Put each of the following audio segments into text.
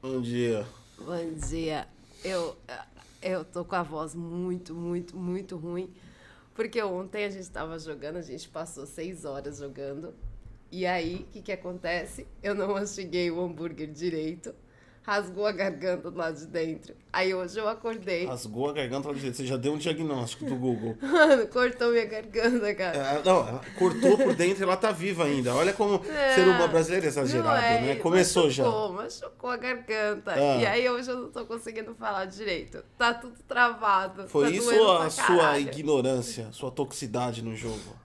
Bom dia. Bom dia. Eu, eu tô com a voz muito, muito, muito ruim. Porque ontem a gente tava jogando, a gente passou seis horas jogando. E aí, o que que acontece? Eu não mastiguei o hambúrguer direito rasgou a garganta do lado de dentro. Aí hoje eu acordei. Rasgou a garganta do lado de dentro. Você já deu um diagnóstico do Google. Mano, cortou minha garganta, cara. É, não, ela cortou por dentro e ela tá viva ainda. Olha como É, ser uma brasileira é exagerado, é, né? Começou já. machucou, Machucou a garganta. Ah. E aí hoje eu não tô conseguindo falar direito. Tá tudo travado. Foi tá isso ou a sua ignorância, sua toxicidade no jogo?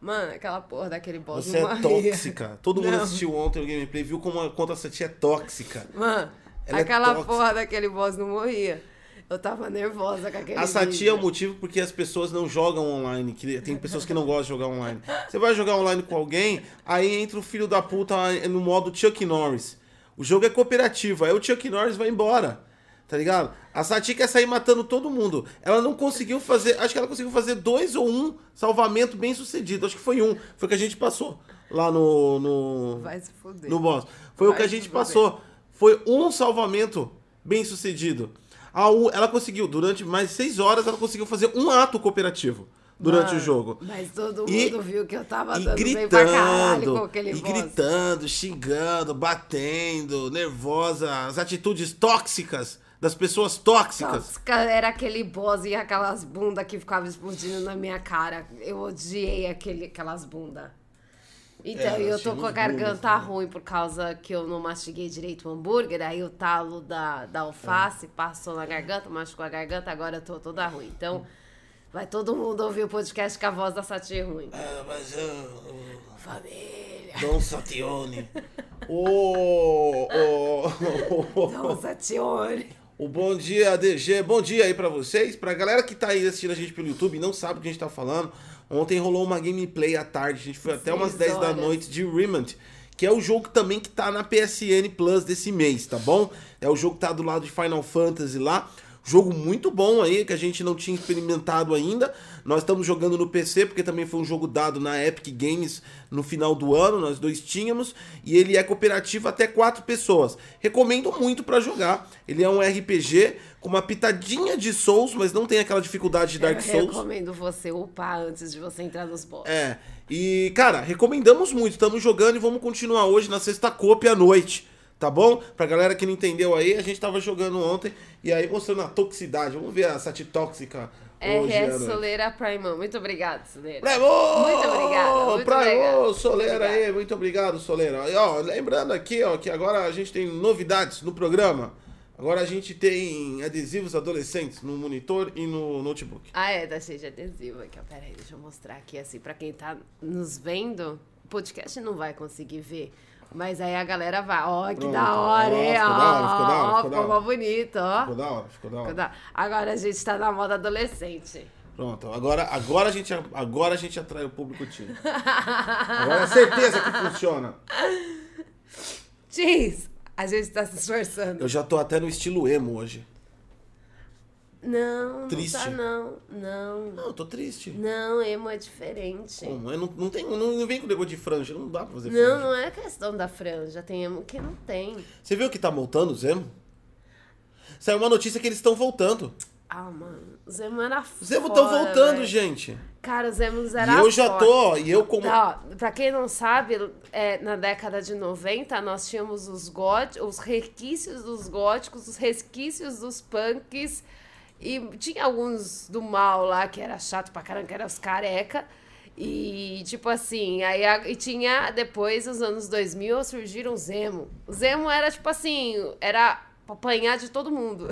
Mano, aquela porra daquele boss Você é tóxica. Todo mundo Não. assistiu ontem o gameplay, viu como a conta tia é tóxica. Mano, Ela é aquela tóxica. porra daquele boss não morria. Eu tava nervosa com aquele A Sati é o motivo porque as pessoas não jogam online. Que tem pessoas que não gostam de jogar online. Você vai jogar online com alguém, aí entra o filho da puta no modo Chuck Norris. O jogo é cooperativo, aí o Chuck Norris vai embora. Tá ligado? A Sati quer sair matando todo mundo. Ela não conseguiu fazer. Acho que ela conseguiu fazer dois ou um salvamento bem sucedido. Acho que foi um. Foi o que a gente passou lá no. no... Vai se fuder. no boss. Foi o Vai que a gente passou. Foi um salvamento bem sucedido. A U- ela conseguiu, durante mais seis horas, ela conseguiu fazer um ato cooperativo durante Mano, o jogo. Mas todo mundo E- viu que eu tava E dando bem pra caralho com gritando, aquele e gritando, xingando, batendo, nervosa, as atitudes tóxicas das pessoas tóxicas. Tóxica era aquele boss e aquelas bundas que ficavam explodindo na minha cara. Eu odiei aquele, aquelas bundas. Então, É, eu nós tô com a garganta também. ruim por causa que eu não mastiguei direito o hambúrguer. Aí o talo da, da alface É. passou na garganta, machucou a garganta, agora eu tô toda ruim. Então, vai todo mundo ouvir o podcast com a voz da Sati ruim. Ah, mas eu, Família. Dom Satione. Ô, ô, ô, ô. Então, Satione. O bom dia, DG. Bom dia aí pra vocês. Pra galera que tá aí assistindo a gente pelo YouTube e não sabe o que a gente tá falando, ontem rolou uma gameplay à tarde. A gente foi até umas Seis 10 da horas. noite de Remnant, que é o jogo também que tá na PSN Plus desse mês, tá bom? É o jogo que tá do lado de Final Fantasy lá. Jogo muito bom aí, que a gente não tinha experimentado ainda. Nós estamos jogando no PC, porque também foi um jogo dado na Epic Games no final do ano, nós dois tínhamos. E ele é cooperativo até quatro pessoas. Recomendo muito pra jogar. Ele é um RPG com uma pitadinha de Souls, mas não tem aquela dificuldade de Dark eu Souls. recomendo você upar antes de você entrar nos boss. É. E, cara, recomendamos muito. Estamos jogando e vamos continuar hoje na sexta copa à noite. Tá bom? Pra galera que não entendeu aí, a gente tava jogando ontem e aí mostrando a toxicidade. Vamos ver a Sati tóxica hoje. RS. Soleira Primão. Muito obrigado, Soleira. Levou! Muito obrigada, muito ô, Soleira Muito aí, muito obrigado, Soleira. E, ó, lembrando aqui, ó, que agora a gente tem novidades no programa. Agora a gente tem adesivos adolescentes no monitor e no notebook. Ah, é, da cheia de adesivo aqui, ó. Pera aí, deixa eu mostrar aqui, assim, pra quem tá nos vendo. O podcast não vai conseguir ver. Mas aí a galera vai. Ó, que Pronto, da hora, ó, hein? ficou da hora, ficou da hora, Ó, ficou mó bonito, ó. Ficou da hora, ficou da hora. Ficou da- Agora a gente tá na moda adolescente. Pronto, agora, agora, a gente, agora a gente atrai o público teen. Agora é certeza que funciona. Jeez, a gente tá se esforçando. Eu já tô até no estilo emo hoje. Não, Triste. não tá não. Não. Não, eu tô triste. Não, emo é diferente. Como? Eu não, não, tem, não, não vem com negócio de franja, não dá pra fazer Não, franja. não é questão da franja. Tem emo que não tem. Você viu que tá voltando os emo? Saiu uma notícia que eles estão voltando. Ah, mano, os emo era Os emo estão voltando, velho. gente. Cara, os emos E era eu já tô, e eu como... Ó, pra quem não sabe, é, na década de 90, nós tínhamos os góticos, os resquícios dos góticos, os resquícios dos punks, e tinha alguns do mal lá, que era chato pra caramba, que era os careca, e tipo assim, aí a- e tinha, depois, nos anos 2000, surgiram os emo. Os emo era tipo assim, era apanhar de todo mundo.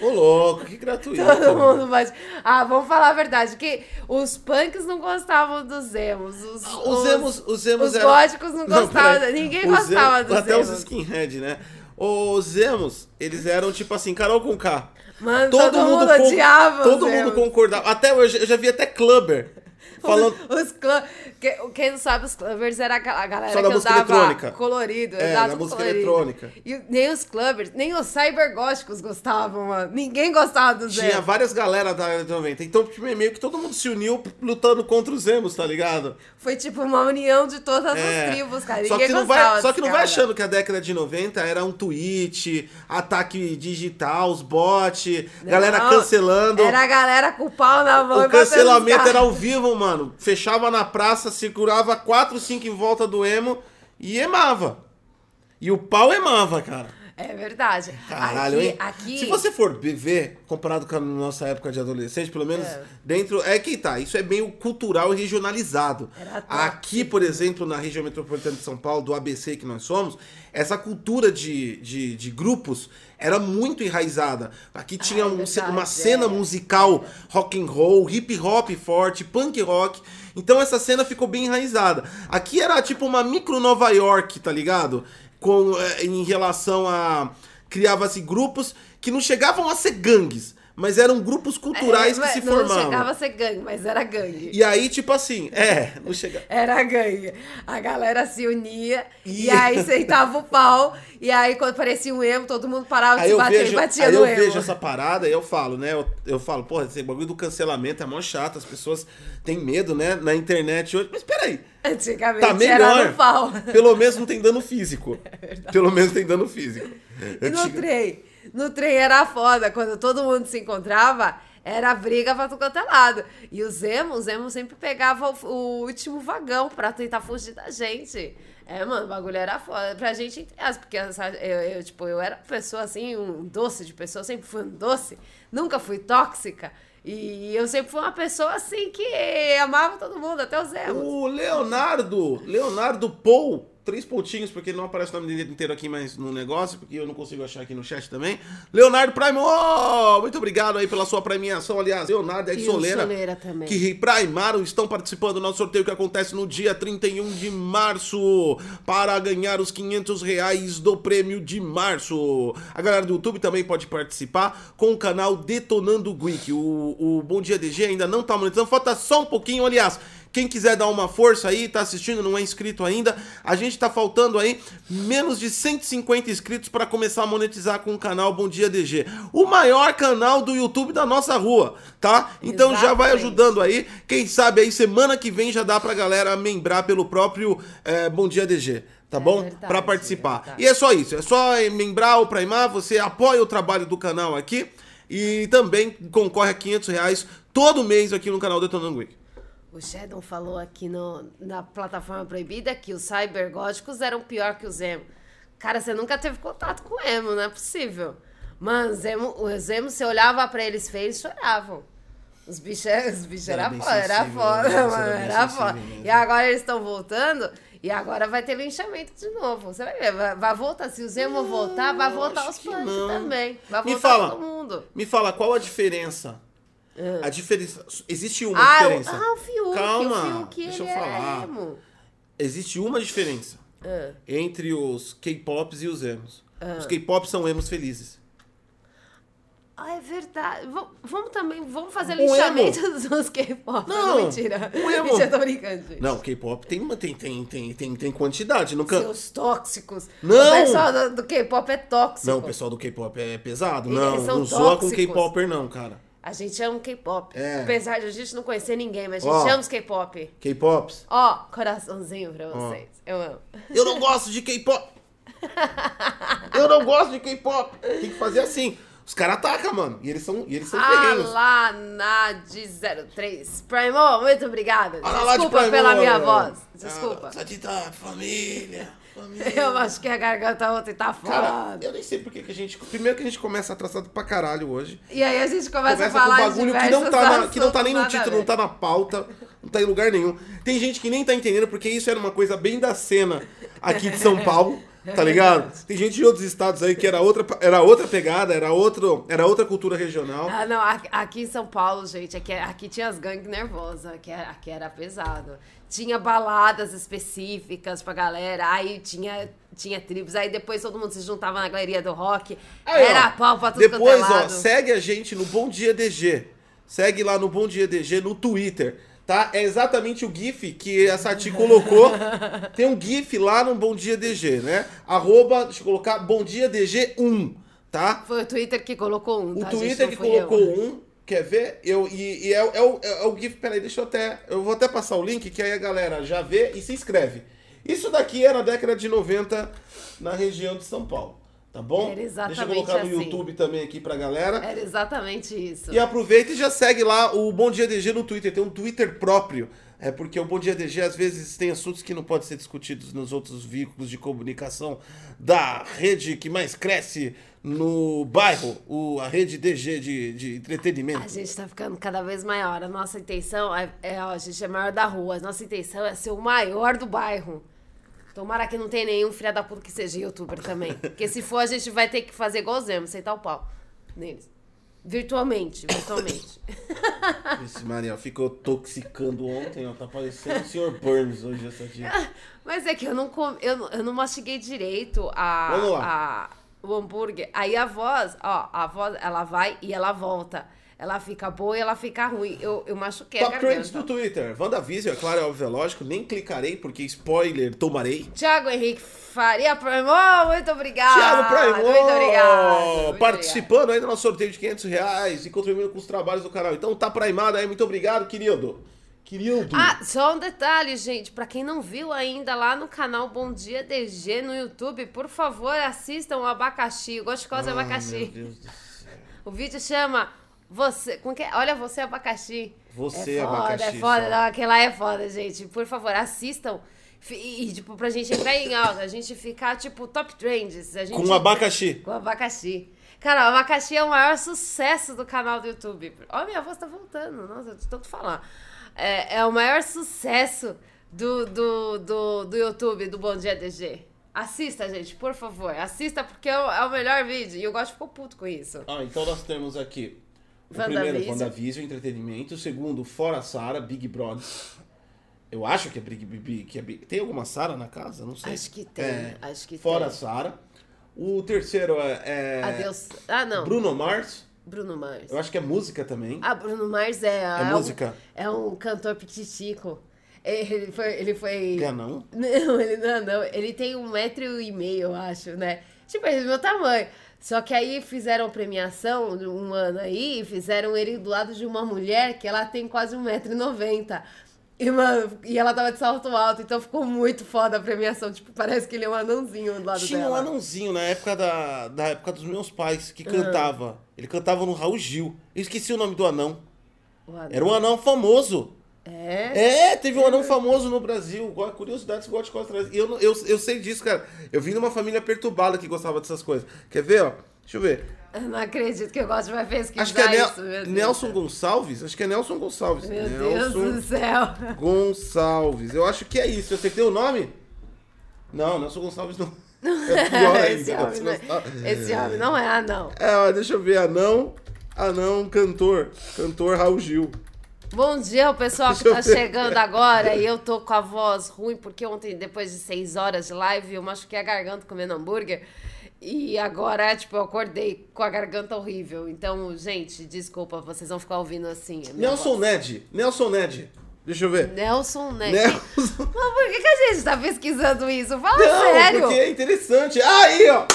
Ô, louco, que gratuito. Todo mundo vai. Ah, vamos falar a verdade, que os punks não gostavam dos emos. Os, Os emos, os emos os eram- góticos não gostavam, peraí. ninguém Os gostava emos- dos Até emos. os skinhead, né? Os emos, eles eram tipo assim, Carol com K. Mano, todo, mundo, con- odiava Todo mundo concordava. Até eu já, eu já vi até clubber Falando... Os, os clã- que- Quem não sabe, os clubbers era a galera Só que andava eletrônica. colorido. É, da música colorido. eletrônica. E nem os clubbers, nem os cybergóticos gostavam, mano. Ninguém gostava do Zé. Tinha várias galera da área de 90. Então, tipo, meio que todo mundo se uniu lutando contra os emos, tá ligado? Foi tipo uma união de todas É. as tribos, cara. Só Ninguém que, não vai, só que não vai achando que a década de 90 era um tweet, ataque digital, os bots, galera cancelando. Era a galera com o pau na mão. O cancelamento era ao vivo, mano. Fechava na praça, segurava 4, 5 em volta do emo e emava. E o pau emava, cara. É verdade. Caralho, aqui, hein? aqui... Se você for ver, comparado com a nossa época de adolescente, pelo menos É. dentro. É que tá, isso é meio cultural e regionalizado. Aqui, por exemplo, na região metropolitana de São Paulo, do ABC que nós somos, essa cultura de, de, de grupos era muito enraizada. Aqui tinha é um- verdade, uma cena é. musical rock and roll, hip hop forte, punk rock. Então essa cena ficou bem enraizada. Aqui era tipo uma micro Nova York, tá ligado? Com, eh, em relação a. Criava-se grupos que não chegavam a ser gangues, mas eram grupos culturais É, que se não formavam. chegava a ser gangue, mas era gangue. E aí, tipo assim, é, não chega. Era gangue. A galera se unia e, E- aí sentava o pau. E aí, quando parecia um emo, todo mundo parava de Aí se eu bater vejo, e batia aí no eu emo. vejo essa parada e eu falo, né? Eu, eu falo, porra, esse bagulho do cancelamento é mó chato, as pessoas têm medo, né? Na internet hoje. Mas peraí, Antigamente tá era melhor. no pau. Pelo menos não tem dano físico. Pelo menos tem dano físico. E Antiga- trem? No trem era foda. Quando todo mundo se encontrava, era briga pra tudo quanto é lado. E os emos, os emos sempre pegavam o, o último vagão pra tentar fugir da gente. É, mano, o bagulho era foda. Pra gente, porque eu, eu, tipo, eu era pessoa assim, um doce de pessoa, sempre fui um doce, nunca fui tóxica. E eu sempre fui uma pessoa assim que amava todo mundo, até os emos. O Leonardo, Leonardo Paul, três pontinhos, porque não aparece o nome dele inteiro aqui mais no negócio, porque eu não consigo achar aqui no chat também. Leonardo Prime, oh, muito obrigado aí pela sua premiação, aliás, Leonardo e E o Soleira, Soleira também. que primaram, estão participando do nosso sorteio que acontece no dia 31 de março, para ganhar os 500 reais do prêmio de março. A galera do YouTube também pode participar com o canal Detonando Geek. O, o Bom Dia DG ainda não tá monetizando, falta só um pouquinho, aliás... Quem quiser dar uma força aí, tá assistindo, não é inscrito ainda, a gente tá faltando aí menos de 150 inscritos para começar a monetizar com o canal Bom Dia DG. O maior canal do YouTube da nossa rua, tá? Então já vai Exatamente. ajudando aí. Quem sabe aí semana que vem já dá pra galera membrar pelo próprio eh, Bom Dia DG. Tá bom? verdade, Pra participar. é e é só isso. É só membrar ou primar. Você apoia o trabalho do canal aqui. E também concorre a 500 reais todo mês aqui no canal Detonando Week. O Shadow falou aqui no, na plataforma proibida que os cybergóticos eram pior que os emo. Cara, você nunca teve contato com emo, não é possível. Mano, os emo, os emo você olhava pra eles feios e choravam. Os bichos, os bichos Era era foda, era foda, né? Mano, era era foda. mesmo. E agora eles estão voltando e agora vai ter linchamento de novo. Você vai ver, vai, vai voltar. Se os emo voltar, vai voltar os punk não. também. Vai Me voltar fala. todo mundo. Me fala, qual a diferença? A diferença. Existe uma Ah, o, diferença. ah, o Fiuk, Calma, o Fiuk, deixa eu era falar. emo. Existe uma diferença Ah. entre os K-pops e os emos. Os K-pops são emos felizes. Ah, é verdade. Vam- Vamos também, vamos fazer O linchamento dos K-pop. Não, mentira. o emo. Mentira, tô brincando, gente. Não, K-pop tem, uma- tem, tem, tem, tem, tem quantidade. Nunca... Seus tóxicos. Não. O pessoal do, do K-pop é tóxico. Não, o pessoal do K-pop é pesado. Eles Não, não zoa com. K-popper, não, cara. A gente ama K-pop. É. Apesar de a gente não conhecer ninguém, mas a gente Ó. ama os K-pop. K-pops. Ó, coraçãozinho pra vocês. Eu amo. Eu não gosto de K-pop. Eu não gosto de K-pop. Tem que fazer assim. Os caras atacam, mano. E eles são, e eles são ferrenhos. Alanad03. Primo, muito obrigada. Desculpa Primo, pela minha voz. Desculpa. Ah, família. Família. Eu acho que a garganta ontem tá foda. eu nem sei porque que a gente. Primeiro que a gente começa atrasado pra caralho hoje. E aí a gente começa, Começa a com falar um bagulho que não, tá na- que não tá nem no título, não tá na pauta, não tá em lugar nenhum. Tem gente que nem tá entendendo porque isso era uma coisa bem da cena aqui de São Paulo, tá ligado? Tem gente de outros estados aí que era outra, era outra pegada, era, outro, era outra cultura regional. Ah, não, aqui, em São Paulo, gente, aqui, aqui tinha as gangues nervosas, aqui, aqui era pesado. Tinha baladas específicas pra galera, aí tinha, tinha tribos, aí depois todo mundo se juntava na galeria do rock, Aí, ó, era pau pra tudo Depois, é ó, lado. segue a gente no Bom Dia DG. Segue lá no Bom Dia DG no Twitter. tá? É exatamente o GIF que a Sati colocou. Tem um GIF lá no Bom Dia DG, né? Arroba, deixa eu colocar, Bom Dia DG1, tá? Foi o Twitter que colocou um, O tá, gente? Twitter Não que colocou eu. um, quer ver? Eu, e e é, é o, é o GIF, peraí, deixa eu até. Eu vou até passar o link, que aí a galera já vê e se inscreve. Isso daqui é na década de 90 na região de São Paulo, tá bom? Era exatamente Deixa eu colocar no assim. YouTube também aqui pra galera. Era exatamente isso. E aproveita e já segue lá o Bom Dia DG no Twitter. Tem um Twitter próprio. É porque o Bom Dia DG às vezes tem assuntos que não podem ser discutidos nos outros veículos de comunicação da rede que mais cresce no bairro, o, a rede DG de, de A entretenimento. gente tá ficando cada vez maior. A nossa intenção é, é, ó, a gente é maior da rua. A nossa intenção é ser o maior do bairro. Tomara que não tenha nenhum filho da puta que seja youtuber também. Porque se for, a gente vai ter que fazer igual o Zemo, sentar o pau neles. Virtualmente, virtualmente. Esse Mariel ficou toxicando ontem, ó. Tá parecendo o Sr. Burns hoje essa dia. Mas é que eu não, com, eu, não- eu não mastiguei direito a, a- o hambúrguer. Aí a voz, ó, a voz, ela vai e ela volta. Ela fica boa e ela fica ruim. Eu, eu machuquei a Top Trends garganta. do Twitter. WandaVision, é claro, é óbvio, é lógico. Nem clicarei, porque spoiler tomarei. Tiago Henrique Faria Primo, muito obrigado. Thiago Primo, Muito obrigado. participando aí do nosso sorteio de 500 reais e contribuindo com os trabalhos do canal. Então tá primado aí, muito obrigado, querido. Querido. Ah, só um detalhe, gente. Pra quem não viu ainda, lá no canal Bom Dia DG no YouTube, por favor, assistam o abacaxi. Eu gosto de coisa de Ah, abacaxi. meu Deus do céu. O vídeo chama Você. Como que? Olha você abacaxi. Você, é foda, abacaxi, É foda, não, aquela é foda, gente. Por favor, assistam. E, tipo, pra gente entrar em alta, a gente ficar, tipo, top trends. A gente... Com abacaxi. Com abacaxi. Cara, o abacaxi é o maior sucesso do canal do YouTube. Ó, minha voz tá voltando. Nossa, de tanto falar. É, é o maior sucesso do, do, do, do YouTube, do Bom Dia DG. Assista, gente, por favor. Assista porque é o, é o melhor vídeo. E eu gosto de ficar puto com isso. Ah, então nós temos aqui o primeiro, WandaVision, entretenimento. O segundo, Fora Sara, Big Brother. Eu acho que é Big Big. Que é Big... Tem alguma Sara na casa? Não sei. Acho que tem, É, acho que Fora tem. Sara. O terceiro é. é Adeus. Ah, não. Bruno, Bruno Mars. Mars. Eu acho que é música também. Ah, Bruno Mars é. É um- música? É um cantor pititico. Ele foi. Ele foi Quer não? Não, ele não, não. Ele tem um metro e meio, eu acho, né? Tipo, ele é do meu tamanho. Só que aí fizeram premiação um ano aí e fizeram ele do lado de uma mulher que ela tem quase 1,90m. E, mano, e ela tava de salto alto, então ficou muito foda a premiação. Tipo, parece que ele é um anãozinho do lado Tinha um dela. anãozinho na época da, da época dos meus pais Ah. que cantava. Ele cantava no Raul Gil. Eu esqueci o nome do anão. Anão. Era um anão famoso. É? É, teve um anão famoso no Brasil. Curiosidades gosto de coisas atrás. E eu, eu, eu sei disso, cara. Eu vim de uma família perturbada que gostava dessas coisas. Quer ver, ó? Deixa eu ver. Eu não acredito que eu gosto de vai pesquisar Acho que é isso, Deus. Nelson Gonçalves. Acho que é Nelson Gonçalves. Meu Deus Nelson do céu. Gonçalves. Eu acho que é isso. Eu acertei o nome? Não, Nelson Gonçalves não. É pior ainda. esse, homem, não é- esse homem não é anão. É, ó, deixa eu ver. Anão. Anão, cantor. Cantor Raul Gil. Bom dia, pessoal que tá chegando agora e eu tô com a voz ruim porque ontem, depois de seis horas de live, eu machuquei a garganta comendo hambúrguer. E agora, tipo, eu acordei com a garganta horrível. Então, gente, desculpa, vocês vão ficar ouvindo assim. Nelson voz. Ned. Nelson Ned. Deixa eu ver. Nelson, né? Nelson. Mas por que, que a gente tá pesquisando isso? Fala Não, sério. porque é interessante. Aí, ó.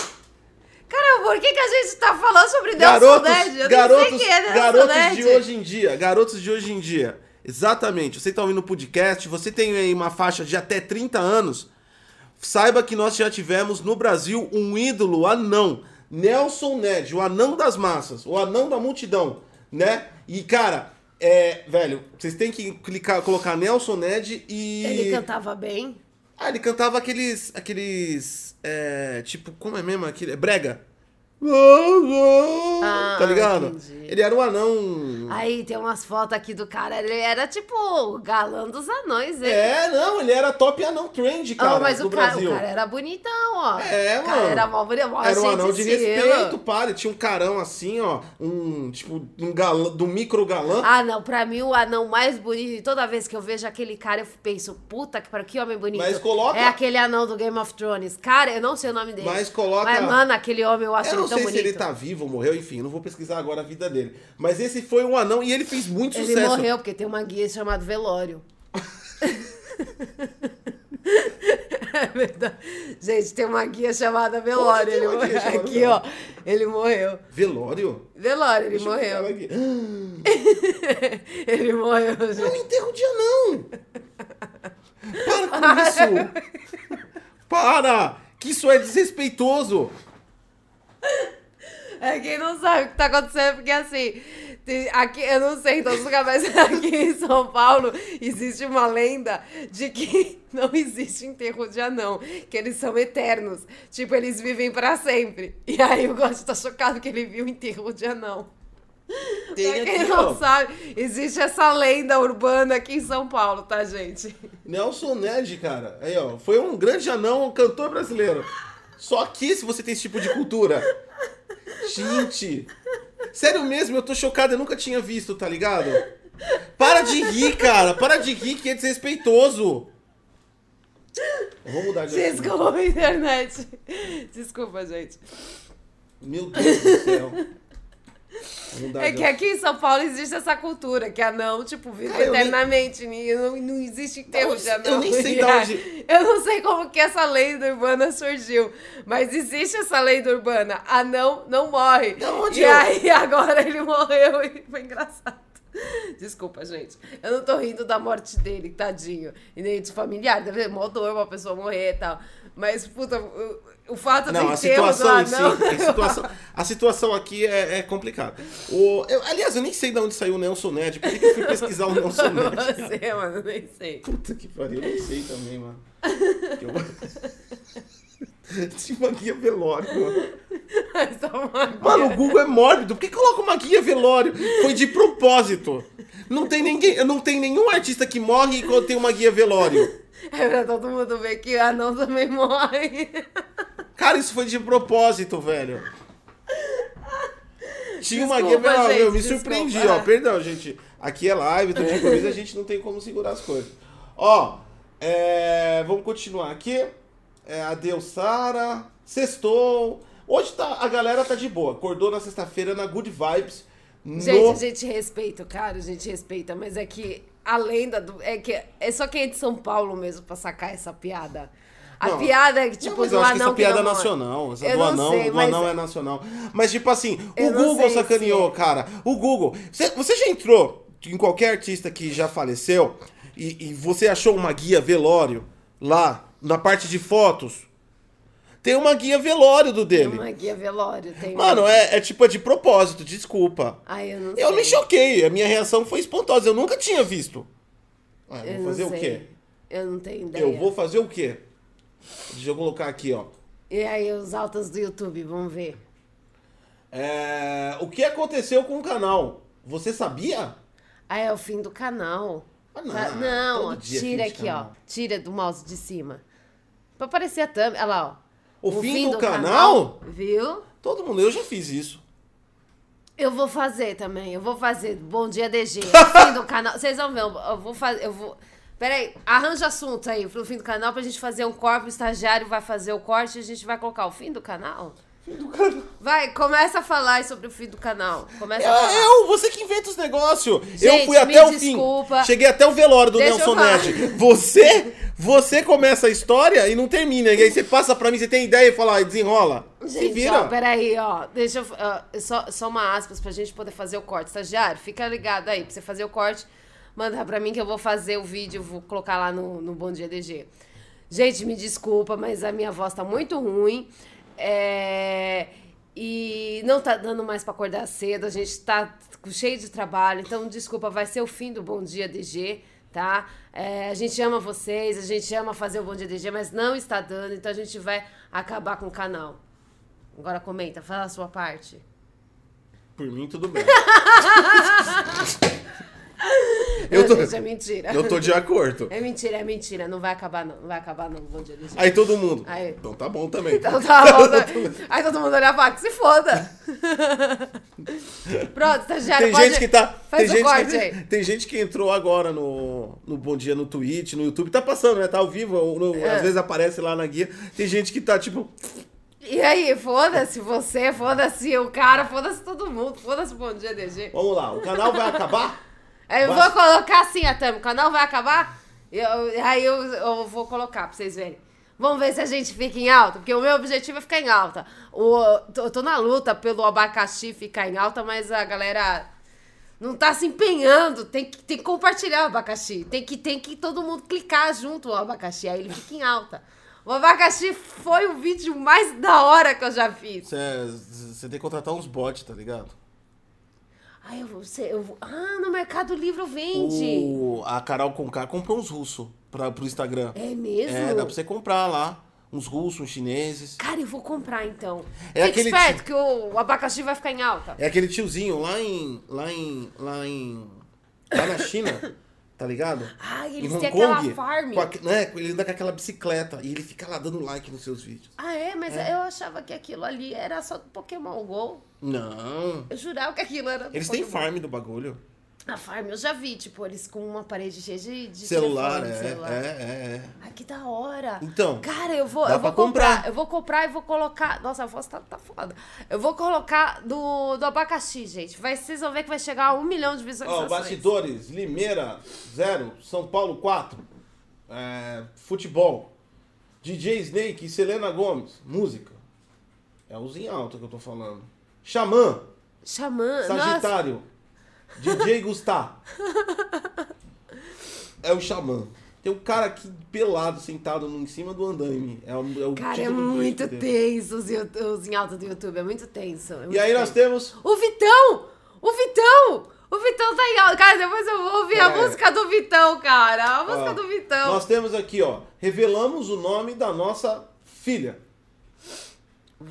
Cara, por que, que a gente tá falando sobre Nelson Garotos, Ned? Eu garotos, sei quem é garotos de hoje em dia. Garotos de hoje em dia. Exatamente. Você tá ouvindo o podcast, você tem aí uma faixa de até 30 anos. Saiba que nós já tivemos no Brasil um ídolo anão. Nelson Ned, o anão das massas, o anão da multidão, né? E, cara, é, velho, vocês têm que clicar, colocar Nelson Ned e. Ele cantava bem. Ah, ele cantava aqueles. aqueles. É, tipo, como é mesmo aquele? É brega. Ah, tá ligado? entendi. Ele era um anão. Aí tem umas fotos aqui do cara, ele era tipo o galã dos anões, hein? É, não, ele era top anão trend, cara, Ah, mas do o cara, Brasil. o cara era bonitão, ó. É, O cara mano. era mó bonito, mó Era um anão de estilo. respeito, pá. Ele tinha um carão assim, ó. Um, tipo, um galã, do micro galã. Ah, não, pra mim o anão mais bonito, e toda vez que eu vejo aquele cara, eu penso, puta que para que homem bonito. Mas coloca- É aquele anão do Game of Thrones. Cara, eu não sei o nome dele. Mas coloca- Mas, mano, aquele homem eu acho Eu ele não tão sei bonito. se ele tá vivo ou morreu, enfim, não vou pesquisar agora a vida dele. Mas esse foi um anão e ele fez muito Ele sucesso. morreu porque tem uma guia chamada Velório. é verdade. Gente, tem uma guia chamada Velório. Ele morreu. chamada Aqui, Velório? ó. Ele morreu. Velório? Velório, ele Deixa morreu. ele morreu, É um gente. enterro de anão. Para com isso. Para. Que isso é desrespeitoso. É quem não sabe o que tá acontecendo, porque assim, aqui, eu não sei em todos os lugares, mas aqui em São Paulo existe uma lenda de que não existe enterro de anão, que eles são eternos. Tipo, eles vivem pra sempre. E aí o Gosto tá chocado que ele viu o enterro de anão. Tem pra quem aqui, não ó. sabe, existe essa lenda urbana aqui em São Paulo, tá, gente? Nelson Ned, cara. Aí, ó. Foi um grande anão, um cantor brasileiro. Só aqui se você tem esse tipo de cultura. Gente. Sério mesmo, eu tô chocado, eu nunca tinha visto, tá ligado? Para de rir, cara. Para de rir, que é desrespeitoso. Vou mudar de assunto. Desculpa, internet. Desculpa, gente. Meu Deus do céu. É de que aqui em São Paulo existe essa cultura, que anão, tipo, vive Cara, eu nem- eternamente. e Não, não existe enterro Não, de eu anão. nem sei onde- Eu não sei como que essa lenda urbana surgiu. Mas existe essa lenda urbana. Anão não morre. Da onde e eu- aí agora ele morreu e foi engraçado. Desculpa, gente. Eu não tô rindo da morte dele, tadinho. E nem dos familiares. Deve ser mó dor uma pessoa morrer e tal. Mas, puta, o fato Não, do a do situação em si, anão... a situação, a situação aqui é, é complicada. O, eu- aliás, eu nem sei de onde saiu o Nelson Ned. Por que, que eu fui pesquisar o Nelson Ned? cara? Você, mano, nem sei. Puta que pariu, eu nem sei também, mano. Eu- Tinha uma guia velório, mano. Tá uma Mano, o Google é mórbido. Por que coloca uma guia velório? Foi de propósito. Não tem ninguém, não tem nenhum artista que morre quando tem uma guia velório. É pra todo mundo ver que o anão também morre. Cara, isso foi de propósito, velho. Tinha uma Desculpa, velório. gente, eu me desculpa. surpreendi, ó. Perdão, gente. Aqui é live, então de improviso a gente não tem como segurar as coisas. Ó, é, vamos continuar aqui. É, adeus, Sara. Sextou. Hoje tá, a galera tá de boa. Acordou na sexta-feira na Good Vibes. No... Gente, a gente respeita, cara, a gente respeita, mas é que a lenda do. É que é só quem é de São Paulo mesmo pra sacar essa piada. A Não. piada é que, Não, tipo, mas do eu acho que essa piada é nacional. Essa Eu do não anão, sei, do anão é nacional. Mas, tipo assim, o Google sei sacaneou, se- cara. O Google. Você, você já entrou em qualquer artista que já faleceu e, e você achou uma guia velório lá na parte de fotos? Tem uma guia velório do Tem dele. uma guia velório, tem. Mano, é, é tipo é de propósito, desculpa. Ai, eu não Eu sei. me choquei, a minha reação foi espantosa. Eu nunca tinha visto. Ah, eu Eu vou fazer o sei. quê? Eu não tenho ideia. Eu vou fazer o quê? Deixa eu colocar aqui, ó. E aí, os altos do YouTube, vamos ver. É, o que aconteceu com o canal? Você sabia? Ah, é o fim do canal. Ah, não. Tá- não, ó, é tira fim aqui, ó. canal. Tira do mouse de cima. Pra aparecer a thumb. Olha lá, ó. O fim do canal? Viu? Todo mundo, eu já fiz isso. Eu vou fazer também. Eu vou fazer. Bom dia, DG. fim do canal. Vocês vão ver. Eu eu vou fazer. Eu vou. Peraí, arranja assunto aí pro fim do canal pra gente fazer um corte. O estagiário vai fazer o corte e a gente vai colocar o fim do canal. Fim do canal. Vai, começa a falar sobre o fim do canal. Começa Eu, a falar. eu, você que inventa os negócios. Eu fui até o desculpa. fim. Cheguei até o velório do Deixa Nelson. Ned. Você, você começa a história e não termina. E aí você passa pra mim, você tem ideia e fala, "Ai, desenrola. Se Gente, vira. ó, peraí, ó. Deixa eu. só, só uma aspas pra gente poder fazer o corte. Estagiário, fica ligado aí. Pra você fazer o corte, manda pra mim que eu vou fazer o vídeo, vou colocar lá no, no Bom Dia DG. Gente, me desculpa, mas a minha voz tá muito ruim. É, E não tá dando mais pra acordar cedo. A gente tá cheio de trabalho. Então, desculpa, vai ser o fim do Bom Dia DG, tá? É, a gente ama vocês, a gente ama fazer o Bom Dia DG, mas não está dando. Então, a gente vai acabar com o canal. Agora comenta, fala a sua parte. Por mim, tudo bem. eu, tô, Gente, é mentira. eu tô de acordo. É mentira, é mentira. Não vai acabar, não. Não vai acabar, não. Bom dia, DG. Aí todo mundo. Aí. Então tá bom também. Então tá bom. né? Aí todo mundo olha pra que se foda. Pronto, estagiário, Tem pode... gente que tá. Faz Tem o gente, corte que, aí. tem gente que entrou agora no, no Bom Dia no Twitch, no YouTube. Tá passando, né? Tá ao vivo. ou no- É. Às vezes aparece lá na guia. Tem gente que tá tipo. E aí, foda-se você, foda-se o cara, foda-se todo mundo, foda-se o Bom Dia DG. Vamos lá, o canal vai acabar? Eu Basta- vou colocar assim, a thumb, o canal vai acabar? Eu- aí eu, eu vou colocar pra vocês verem. Vamos ver se a gente fica em alta, porque o meu objetivo é ficar em alta. O, eu tô na luta pelo abacaxi ficar em alta, mas a galera não tá se empenhando. Tem que, tem que compartilhar o abacaxi. Tem que, tem que todo mundo clicar junto o abacaxi, aí ele fica em alta. O abacaxi foi o vídeo mais da hora que eu já fiz. Você tem que contratar uns bots, tá ligado? Ai, eu vou, ser- eu vou- ah, no Mercado Livre vende. O, a Carol Conká comprou uns russos pra, pro Instagram. É mesmo? É, dá pra você comprar lá. Uns russos, uns chineses. Cara, eu vou comprar então. É Fique aquele esperto ti- que o, o abacaxi vai ficar em alta. É aquele tiozinho lá em. lá em. lá em. lá na China, tá ligado? Em eles têm aquela farm. com a- né, ele anda com aquela bicicleta e ele fica lá dando like nos seus vídeos. Ah, é? Mas eu achava que aquilo ali era só do Pokémon GO. Não. Eu jurava que aquilo era do Eles têm Pokémon. farm do bagulho. A farm eu já vi, tipo, eles com uma parede cheia de, de Celular, telefone, é, celular. é, é, é. Ai, que da hora. Então, Cara, eu vou, dá eu vou pra comprar. comprar. Eu vou comprar e vou colocar. Nossa, a voz tá, tá foda. Eu vou colocar do, do abacaxi, gente. Vai, vocês vão ver que vai chegar a um milhão de Ó, visualizações. bastidores, Limeira, 0, São Paulo 4, é, futebol, DJ Snake e Selena Gomes, música. É os em alta que eu tô falando. Xamã, Xamã. Nossa, Sagitário, DJ Gustavo. É o Xamã. Tem um cara aqui pelado, sentado em cima do andaime. É o, é o Cara, é muito tenso os, os em alta do YouTube. É muito tenso. é muito E aí nós tenso. temos O Vitão! O Vitão! O Vitão tá em alta. Cara, depois eu vou ouvir a É. música do Vitão, cara. A música do Vitão. Nós temos aqui, ó. Revelamos o nome da nossa filha.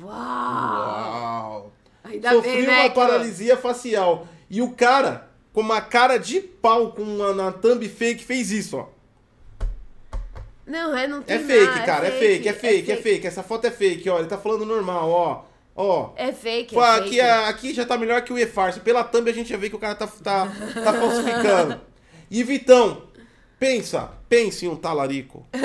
Uau! Uau! Ainda Sofreu bem, né? uma paralisia facial. E o cara, com uma cara de pau, com uma na thumb fake, fez isso, ó. Não, é, não tem É fake, nada, cara. É fake, é fake, é fake. Essa foto é fake, ó. Ele tá falando normal, ó. Ó. É fake, Pô, é aqui, fake. a- aqui já tá melhor que o E-Farce. Pela thumb a gente já vê que o cara tá, tá, tá falsificando. E Vitão, pensa, pense em um talarico.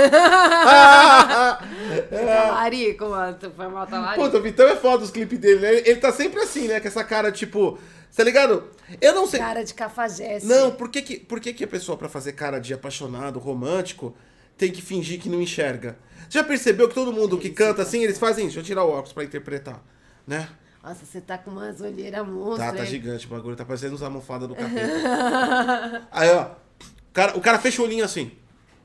Talarico, mano. Foi mal talarico. Puta, o Vitão é foda os clipes dele, né? Ele tá sempre assim, né? Com essa cara, tipo. Tá ligado? Eu não sei. Cara de cafajeste. Não, por que que, por que, que a pessoa, pra fazer cara de apaixonado, romântico, tem que fingir que não enxerga? Já percebeu que todo mundo que canta assim, eles fazem isso? Deixa eu tirar o óculos pra interpretar, né? Nossa, você tá com umas olheiras monstras. Tá, tá hein? gigante o bagulho, tá parecendo uns almofadas do capeta. Aí, ó, o cara, o cara fecha o olhinho assim.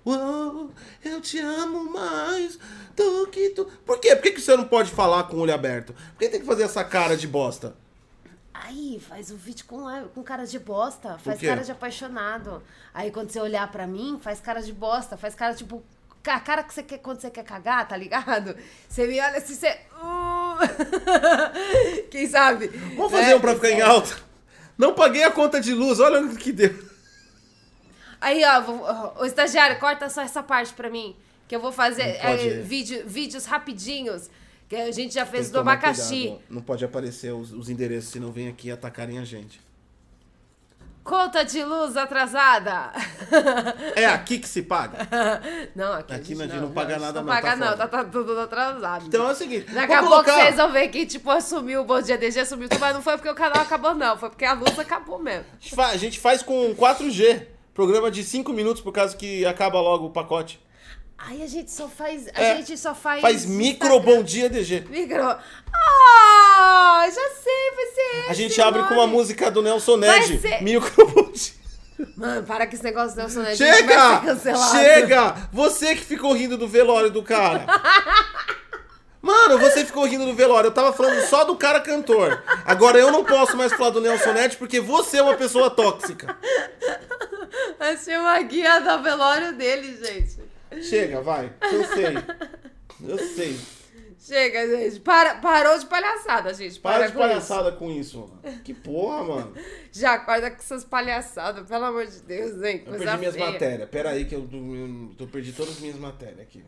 Uou, eu te amo mais do que tu... Por quê? Por que, que você não pode falar com o olho aberto? Por que tem que fazer essa cara de bosta? Aí, faz o vídeo com, a- com cara de bosta. Faz cara de apaixonado. Aí, quando você olhar pra mim, faz cara de bosta. Faz cara, tipo... A cara que você quer quando você quer cagar, tá ligado? Você me olha assim, você... Uh! Quem sabe? Vamos Né? fazer um pra ficar em alta. Não paguei a conta de luz, olha o que deu. Aí, ó, o estagiário, corta só essa parte pra mim. Que eu vou fazer é, vídeo, vídeos rapidinhos. Que a gente já fez do abacaxi. cuidado. Não pode aparecer os, os endereços, senão vem aqui atacarem a gente. Conta de luz atrasada. É aqui que se paga. não, aqui, Aqui a não- gente não paga a gente nada não não, paga tá não, tá, tá tudo atrasado. Então é o seguinte, Daqui a pouco vocês vão ver que, tipo, assumiu o Bom Dia DG, assumiu tudo, mas não foi porque o canal acabou, não. Foi porque a luz acabou mesmo. A gente faz com 4G. Programa de 5 minutos por causa que acaba logo o pacote. Aí a gente só faz. A É, gente só faz. Faz micro bom dia DG. Micro. Ah, já sei, vai ser A gente esse abre com uma nome. música do Nelson Ned. ser- Micro bom dia. Mano, para que esse negócio do Nelson Ned vai ser Chega! Chega! Você que ficou rindo do velório do cara. Mano, você ficou rindo do velório. Eu tava falando só do cara cantor. Agora eu não posso mais falar do Nelson Ned porque você é uma pessoa tóxica. Achei uma guia do velório dele, gente. Chega, vai. Eu sei. Eu sei. Chega, gente. Para, parou de palhaçada, gente. Para de com palhaçada com isso. mano. Que porra, mano. isso. Já acorda com essas palhaçadas, pelo amor de Deus, hein? Eu Coisa perdi minhas matérias. Pera aí que eu, eu, eu perdi todas as minhas matérias aqui.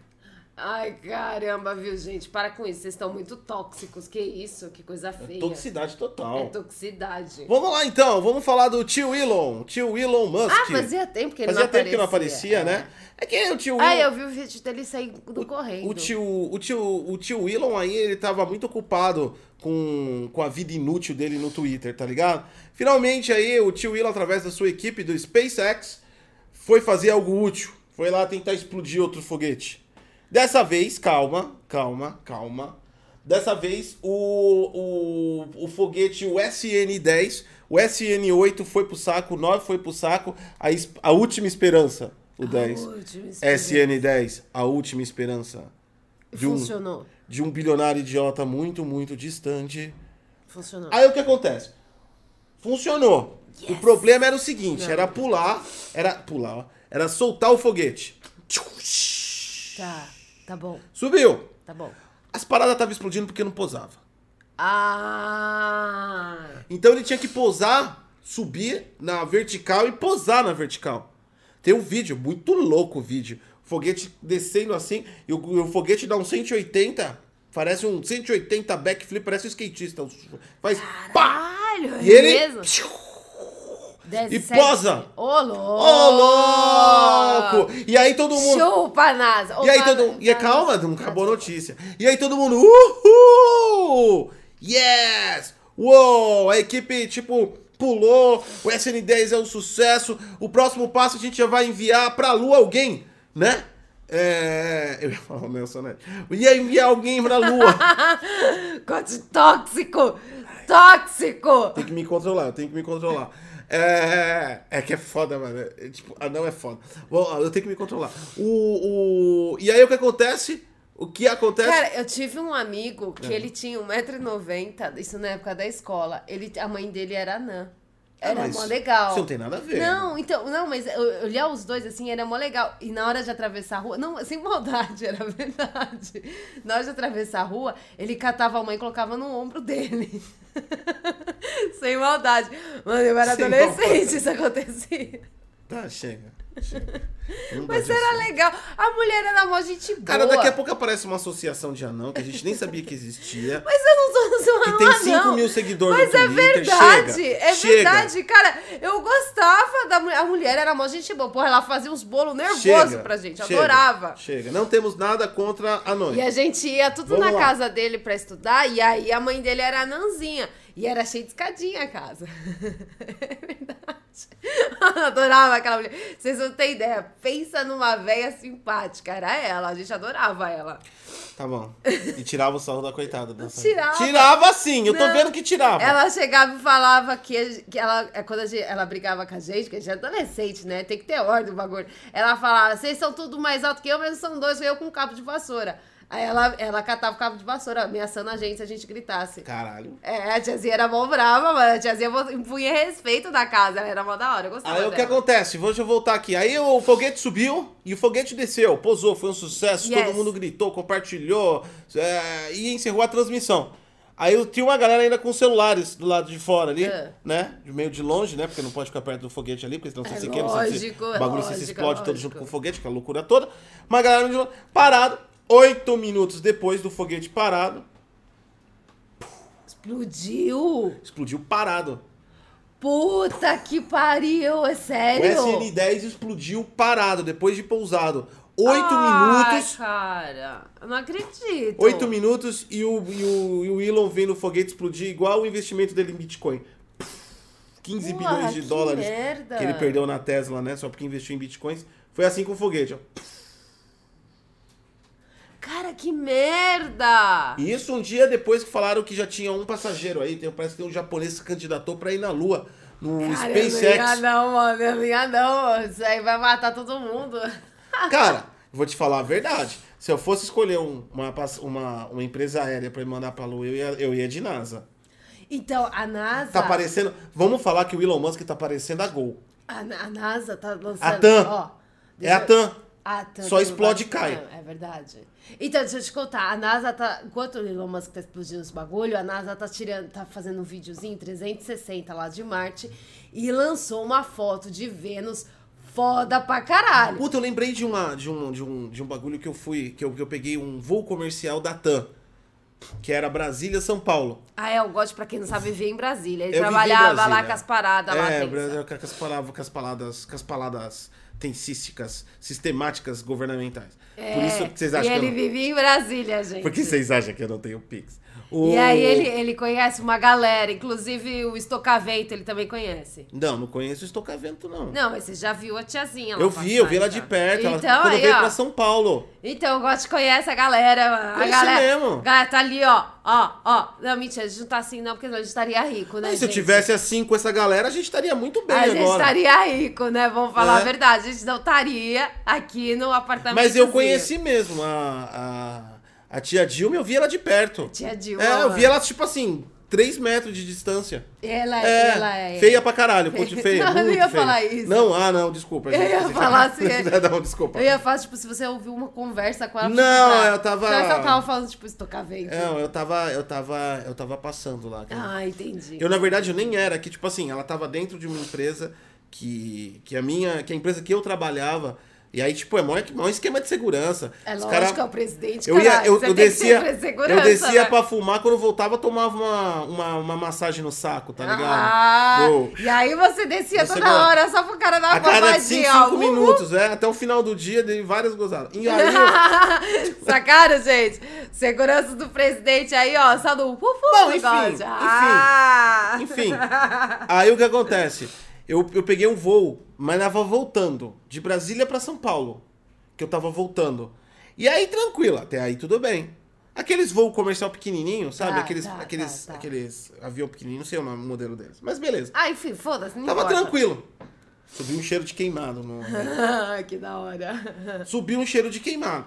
Ai, caramba, viu, gente? Para com isso. Vocês estão muito tóxicos. Que isso? Que coisa feia. Toxicidade total. É toxicidade. Vamos lá então, vamos falar do tio Elon, tio Elon Musk. Ah, fazia tempo que ele Fazia não tempo que não aparecia, aparecia, é. né? É que o tio Ah, Elon, eu vi o vídeo dele sair do correndo. o tio, o tio, o tio Elon aí, ele tava muito ocupado com, com a vida inútil dele no Twitter, tá ligado? Finalmente aí, o tio Elon, através da sua equipe do SpaceX, foi fazer algo útil. Foi lá tentar explodir outro foguete. Dessa vez, calma, calma, calma. Dessa vez, o, o, o foguete, o SN-10, o SN-8 foi pro saco, o 9 foi pro saco, a, a última esperança, o 10. última esperança. SN-10, a última esperança. De um, Funcionou. de um bilionário idiota muito, muito distante. Funcionou. Aí o que acontece? Funcionou. O problema era o seguinte, era pular, era pular, ó, era soltar o foguete. Tá, tá bom, Subiu. tá bom. As paradas estavam explodindo porque não posava. Ah! Então ele tinha que pousar, subir na vertical e posar na vertical. Tem um vídeo, muito louco o vídeo. O foguete descendo assim, e o, o foguete dá um 180, parece um 180 backflip, parece um skatista. Faz pá! Caralho, é E ele. mesmo? Desce E certo. posa. Ô, louco! Ô, louco! E aí todo mundo. Chupa, NASA! Ô, E aí todo E é calma, não acabou a notícia. E aí todo mundo. Uhul! Yes! Uou! A equipe, tipo, pulou. O SN10 é um sucesso. O próximo passo a gente já vai enviar pra Lua alguém, né? É. Eu ia falar o Nelson, né? Ia enviar alguém pra Lua. De tóxico! Tóxico! Tem que me controlar, eu tenho que me controlar. É, é que é foda, mano. É, tipo, ah, não é foda. Bom, eu tenho que me controlar. O, o, e aí o que acontece? O que acontece? Cara, eu tive um amigo É. que ele tinha 1,90m, isso na época da escola. Ele, a mãe dele era anã. Era Ah, mas mó legal. Isso não tem nada a ver. Não, então, não, mas eu- olhar os dois assim era mó legal. E na hora de atravessar a rua, não, sem maldade, era verdade. Na hora de atravessar a rua, ele catava a mãe e colocava no ombro dele. sem maldade. Mano, eu era Sem adolescente, maldade. isso acontecia. Tá, chega. Não Mas era assunto. legal. A mulher era mó gente boa. Cara, daqui a pouco aparece uma associação de anão que a gente nem sabia que existia. Mas eu não tô zoando Que tem um 5 anão. mil seguidores Mas no é Twitter. verdade, Chega, é chega. verdade. Cara, eu gostava da mulher. A mulher era mó gente boa. Porra, ela fazia uns bolos nervosos Chega, pra gente. chega, Adorava. Chega. Não temos nada contra anões. E a gente ia tudo Vamos na lá. casa dele pra estudar. E aí a mãe dele era anãzinha. E era cheia de escadinha a casa. É verdade. Adorava aquela mulher. Vocês não têm ideia. Pensa numa véia simpática. Era ela. A gente adorava ela. Tá bom. E tirava o sarro da coitada. dançando. Tirava. Tirava sim, eu tô Não. vendo que tirava. Ela chegava e falava que, que ela, é quando gente- ela brigava com a gente, que a gente é adolescente, né? Tem que ter ordem o bagulho. Ela falava, vocês são tudo mais alto que eu, mas são dois, eu com um cabo de vassoura. Aí ela, ela catava o cabo de vassoura, ameaçando a gente se a gente gritasse. Caralho. É, a tiazinha era mó brava, mano. A tiazinha impunha respeito na casa. Ela era mó da hora, eu gostava Aí o que dela. acontece? Deixa eu voltar aqui. Aí o foguete subiu e o foguete desceu, pousou, foi um sucesso, Yes. todo mundo gritou, compartilhou é, e encerrou a transmissão. Aí eu- tinha uma galera ainda com celulares do lado de fora ali, É. né? De meio de longe, né? Porque não pode ficar perto do foguete ali, porque senão você É se queima, você se- lógico, o é bagulho você se lógico, explode é todo lógico. junto com o foguete, aquela loucura toda. Uma galera de longe, parado, oito minutos depois do foguete parado, Explodiu! explodiu parado. Puta que pariu, é O sério? SN-10 explodiu parado, depois de pousado. Oito Ai, minutos. cara, eu não acredito. Oito minutos e o, e, o, e o Elon vendo o foguete explodir igual o investimento dele em Bitcoin. 15 Ué, bilhões de que dólares merda. que ele perdeu na Tesla, né? Só porque investiu em Bitcoins. Foi assim com o foguete, ó. Que merda! E isso um dia depois que falaram que já tinha um passageiro aí. Tem, parece que tem um japonês se candidatou pra ir na Lua. No Cara, eu não ia SpaceX. não, mano, eu não ia não. Isso aí vai matar todo mundo. Cara, vou te falar a verdade. Se eu fosse escolher um- uma, uma, uma empresa aérea pra me mandar pra Lua, eu ia, eu ia de NASA. Então, a NASA... Tá parecendo. Vamos falar que o Elon Musk tá parecendo a Gol. A, a NASA tá lançando... A TAM. Ó, É a TAM. A TAM Só tá explode e embaixo- cai. É, é verdade. Então, deixa eu te contar. A NASA tá... Enquanto o Elon Musk tá explodindo os bagulho, a NASA tá tirando... Tá fazendo um videozinho 360 lá de Marte e lançou uma foto de Vênus Foda pra caralho. Puta, eu lembrei de, uma, de, um, de, um, de um bagulho que eu fui, que eu, que eu peguei um voo comercial da TAM, que era Brasília-São Paulo. Ah, é, o God, pra quem não sabe, vivia em Brasília. Ele Eu vivi em trabalhava lá Brasília. com as paradas lá. É, tensa. Brasil, com as palavras, com as palavras, tensísticas, sistemáticas governamentais. É, Por isso que vocês acham e que ele eu não... vivia em Brasília, gente. Por que vocês acham que eu não tenho Pix? E O- aí ele, ele conhece uma galera, inclusive o Estocavento ele também conhece. Não, não conheço o Estocavento, não. Não, mas você já viu a tiazinha lá eu vi, eu vi ela de perto. ela- Então, quando aí, veio ó. pra São Paulo. Então, o Gotti conhece a galera. A galera, mesmo. a galera tá ali, ó. Ó, ó. Não, mentira, a gente não tá assim, não, porque senão a gente estaria rico, né? Aí, se eu gente? tivesse assim com essa galera, a gente estaria muito bem A gente agora. estaria rico, né? Vamos falar É. a verdade. A gente não estaria aqui no apartamento. Mas eu conheci mesmo a, a, a tia Dilma, eu vi ela de perto. Tia Dilma. É, eu vi ela, tipo assim, 3 metros de distância. Ela, É, ela é. feia pra caralho, ponte feia. Não, eu muito ia feia. falar isso. Não, ah, não, desculpa. Eu gente. ia falar assim, não, desculpa. Eu ia falar, tipo, se você ouviu uma conversa com ela. Não, tipo, eu tava- Você só tava falando, tipo, estocavento. Não, eu tava, eu tava, eu tava passando lá. cara. Ah, entendi. Eu, na verdade, eu nem era, que, tipo assim, ela tava dentro de uma empresa que, que a minha, que a empresa que eu trabalhava, e aí, tipo, é maior, maior esquema de segurança. É Os lógico, cara- é o presidente, Eu, ia, eu, eu descia, eu descia né? pra fumar, quando eu voltava, tomava uma, uma, uma massagem no saco, tá ligado? Ah, e aí você descia toda hora só pro cara dar a uma cada 5 ó. Uhul. minutos, é, até o final do dia, dei várias gozadas. E aí, Sacaram, gente? Segurança do presidente aí, ó, só ufu, Bom, enfim, enfim. Ah. Enfim, aí o que acontece? Eu, eu peguei um voo, mas tava voltando, de Brasília pra São Paulo, que eu tava voltando. E aí, tranquilo, até aí tudo bem. Aqueles voos comercial pequenininho, sabe? Tá, aqueles, tá, aqueles, tá, aqueles avião pequenininho, não sei o nome, o modelo deles. Mas beleza. Ah, enfim, foda-se, Tava importa. tranquilo. Subiu um cheiro de queimado no... Ah, que da hora. Subiu um cheiro de queimado.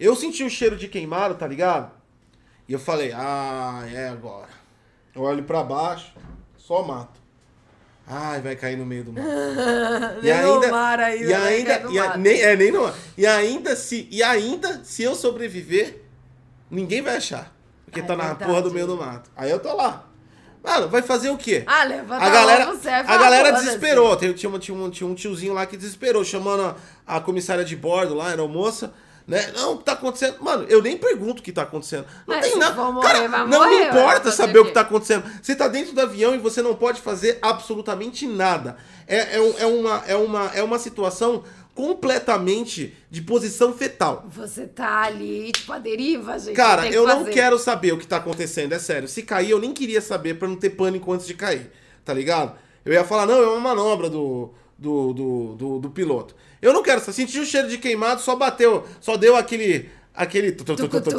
Eu senti o cheiro de queimado, tá ligado? E eu falei, ah, é agora. Eu olho pra baixo, só mato. Ai, vai cair no meio do mato. Nem no mar ainda, e ainda, e a- mato. nem, é, nem no mar. E ainda se, e ainda se eu sobreviver, ninguém vai achar. Porque é tá na verdade. porra do meio do mato. Aí eu tô lá. Mano, vai fazer o quê? Ah, levanta A galera, logo, você é a galera desesperou. Tem- Tinha, tinha, um, tinha um tiozinho lá que desesperou, chamando a, a comissária de bordo lá, era moça. Né? Não, o que tá acontecendo? Mano, eu nem pergunto o que tá acontecendo. Não É, tem nada. morrer, Cara, não morrer, me importa saber o que tá acontecendo. Você tá dentro do avião e você não pode fazer absolutamente nada. É, é, é uma, é, uma, é uma situação completamente de posição fetal. Você tá ali, tipo, a deriva, gente. Cara, eu não fazer. quero saber o que tá acontecendo, é sério. Se cair, eu nem queria saber pra não ter pânico antes de cair, tá ligado? Eu ia falar, não, é uma manobra do, do, do, do, do piloto. Eu não quero, senti o cheiro de queimado, só bateu, só deu aquele. Aquele. É meu Deus do céu."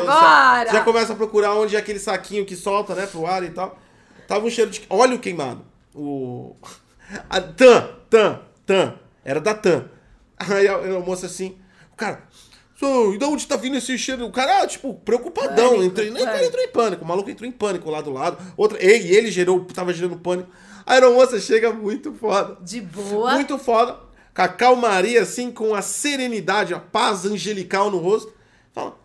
agora. Já começa a procurar onde é aquele saquinho que solta, né, pro ar e tal. Tava um cheiro de. Olha o queimado. O. A TAM, TAM, TAM. Era da TAM. Aí a, moça assim, o cara, "Sô, e de onde tá vindo esse cheiro? O cara, ah, tipo, preocupadão. Pânico, entrou, pânico. entrou em pânico. O maluco entrou em pânico lá do lado. Outra, e ele gerou, tava gerando pânico. A aeromoça chega muito foda. De boa. Muito foda. Com a calmaria, assim, com a serenidade, a paz angelical no rosto. Fala,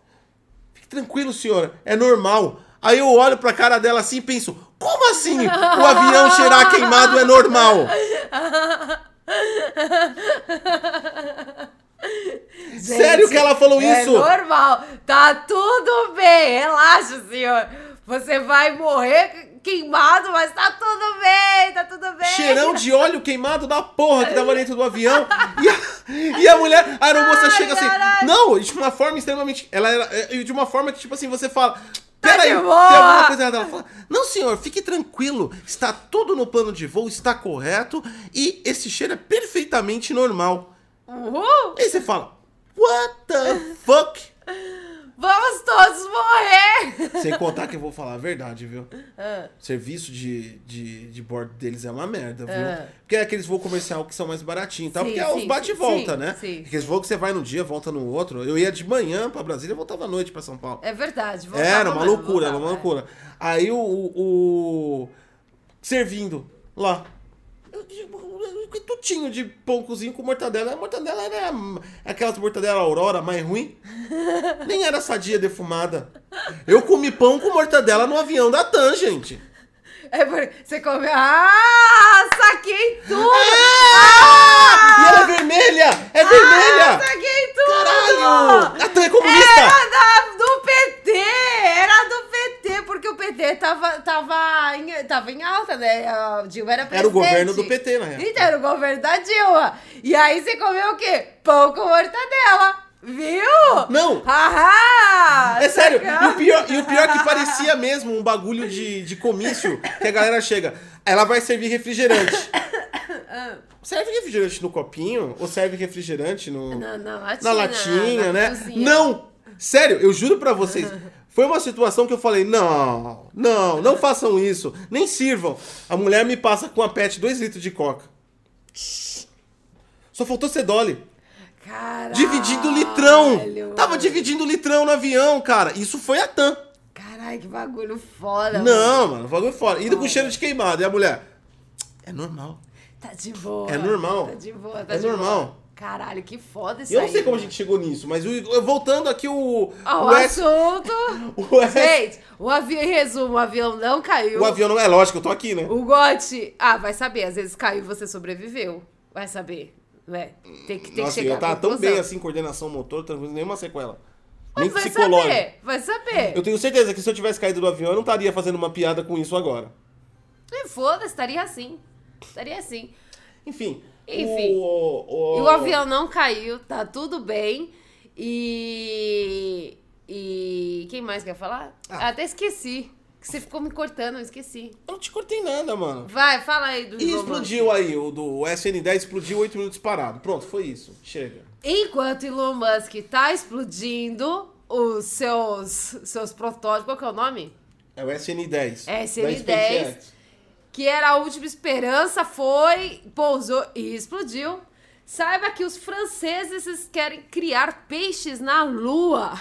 fique tranquilo, senhora, é normal. Aí eu olho pra cara dela assim e penso, como assim o avião cheirar queimado é normal? Gente, Sério que ela falou é isso? normal. Tá tudo bem. Relaxa, senhor. Você vai morrer queimado, mas tá tudo bem, tá tudo bem. Cheirão de óleo queimado da porra que tava dentro do avião. E a, e a mulher, a aeromoça Ai, chega assim. caralho. Não, de uma forma extremamente. Ela era. é, De uma forma que, tipo assim, você fala. Peraí, de tem boa." alguma coisa errada. Ela fala, não, senhor, fique tranquilo. Está tudo no plano de voo, está correto. E esse cheiro é perfeitamente normal. Uhul. Aí você fala, what the fuck? Vamos todos morrer. Sem contar que eu vou falar a verdade, viu? Ah, serviço de, de, de bordo deles é uma merda, viu? É. Porque é aqueles voos comercial que são mais baratinhos, tá? Sim, Porque é os bate e volta, sim, né? sim. Aqueles voos que você vai num dia, volta no outro. Eu ia de manhã pra Brasília e voltava à noite pra São Paulo. É verdade. voltava Era uma loucura, era uma voltava, loucura. Aí o, o, o- Servindo lá. Tutinho de pão cozinho com mortadela. A mortadela era aquelas mortadela aurora mais ruim. Nem era sadia defumada. Eu comi pão com mortadela no avião da TAM, gente. é. Porque você comeu. Ah, saquei tudo! Ah! E ela é vermelha! É Ah, vermelha! saquei tudo! Caralho! A Tan é comunista! Era da, do PT! PT tava, tava, em, tava em alta, né? A Dilma era presidente. Era o governo do PT, na real. Então, era o governo da Dilma. E aí você comeu o quê? Pão com mortadela. Viu? Não. Ahá! É sério, e o, pior, e o pior é que parecia mesmo um bagulho de, de comício que a galera chega. Ela vai servir refrigerante. Serve refrigerante no copinho? Ou serve refrigerante no, Na, na latinha. na latinha, na né? cozinha. Não! Sério, eu juro pra vocês. Foi uma situação que eu falei: não, não, não façam isso. Nem sirvam. A mulher me passa com a pet 2 litros de coca. Só faltou ser Dolly. Caralho. Dividindo litrão. Tava dividindo litrão no avião, cara. Isso foi a TAM. Caralho, que bagulho foda. mano. Não, mano, bagulho fora. Indo com cheiro de queimado. E a mulher? É normal. Tá de boa. É normal. Tá de boa, tá É normal. boa. Caralho, que foda isso eu não aí, sei como a mano. gente chegou nisso, mas o- voltando aqui o. O S- assunto. o S- Gente, o avião, em resumo, o avião não caiu. O avião não é lógico, eu tô aqui, né? O Gotti. Ah, vai saber. Às vezes caiu e você sobreviveu. Vai saber. Né? Tem que, tem Nossa, que chegar eu tava tão conclusão. bem assim, coordenação motor, tranquilo, nenhuma sequela. Nem Mas vai psicológica. saber. Vai saber. Eu tenho certeza que se eu tivesse caído do avião, eu não estaria fazendo uma piada com isso agora. E Foda-se, estaria assim. Estaria assim. Enfim. Enfim. O, o, o avião não caiu, tá tudo bem. E. E. Quem mais quer falar? Ah. Até esqueci. Que você ficou me cortando, eu esqueci. Eu não te cortei nada, mano. Vai, fala aí do E explodiu aí, o do SN10 explodiu 8 minutos parado. Pronto, foi isso. Chega. Enquanto Elon Musk tá explodindo os seus, seus protótipos, qual que é o nome? É o SN10. SN10. Que era a última esperança, foi, pousou e explodiu. Saiba que os franceses querem criar peixes na Lua.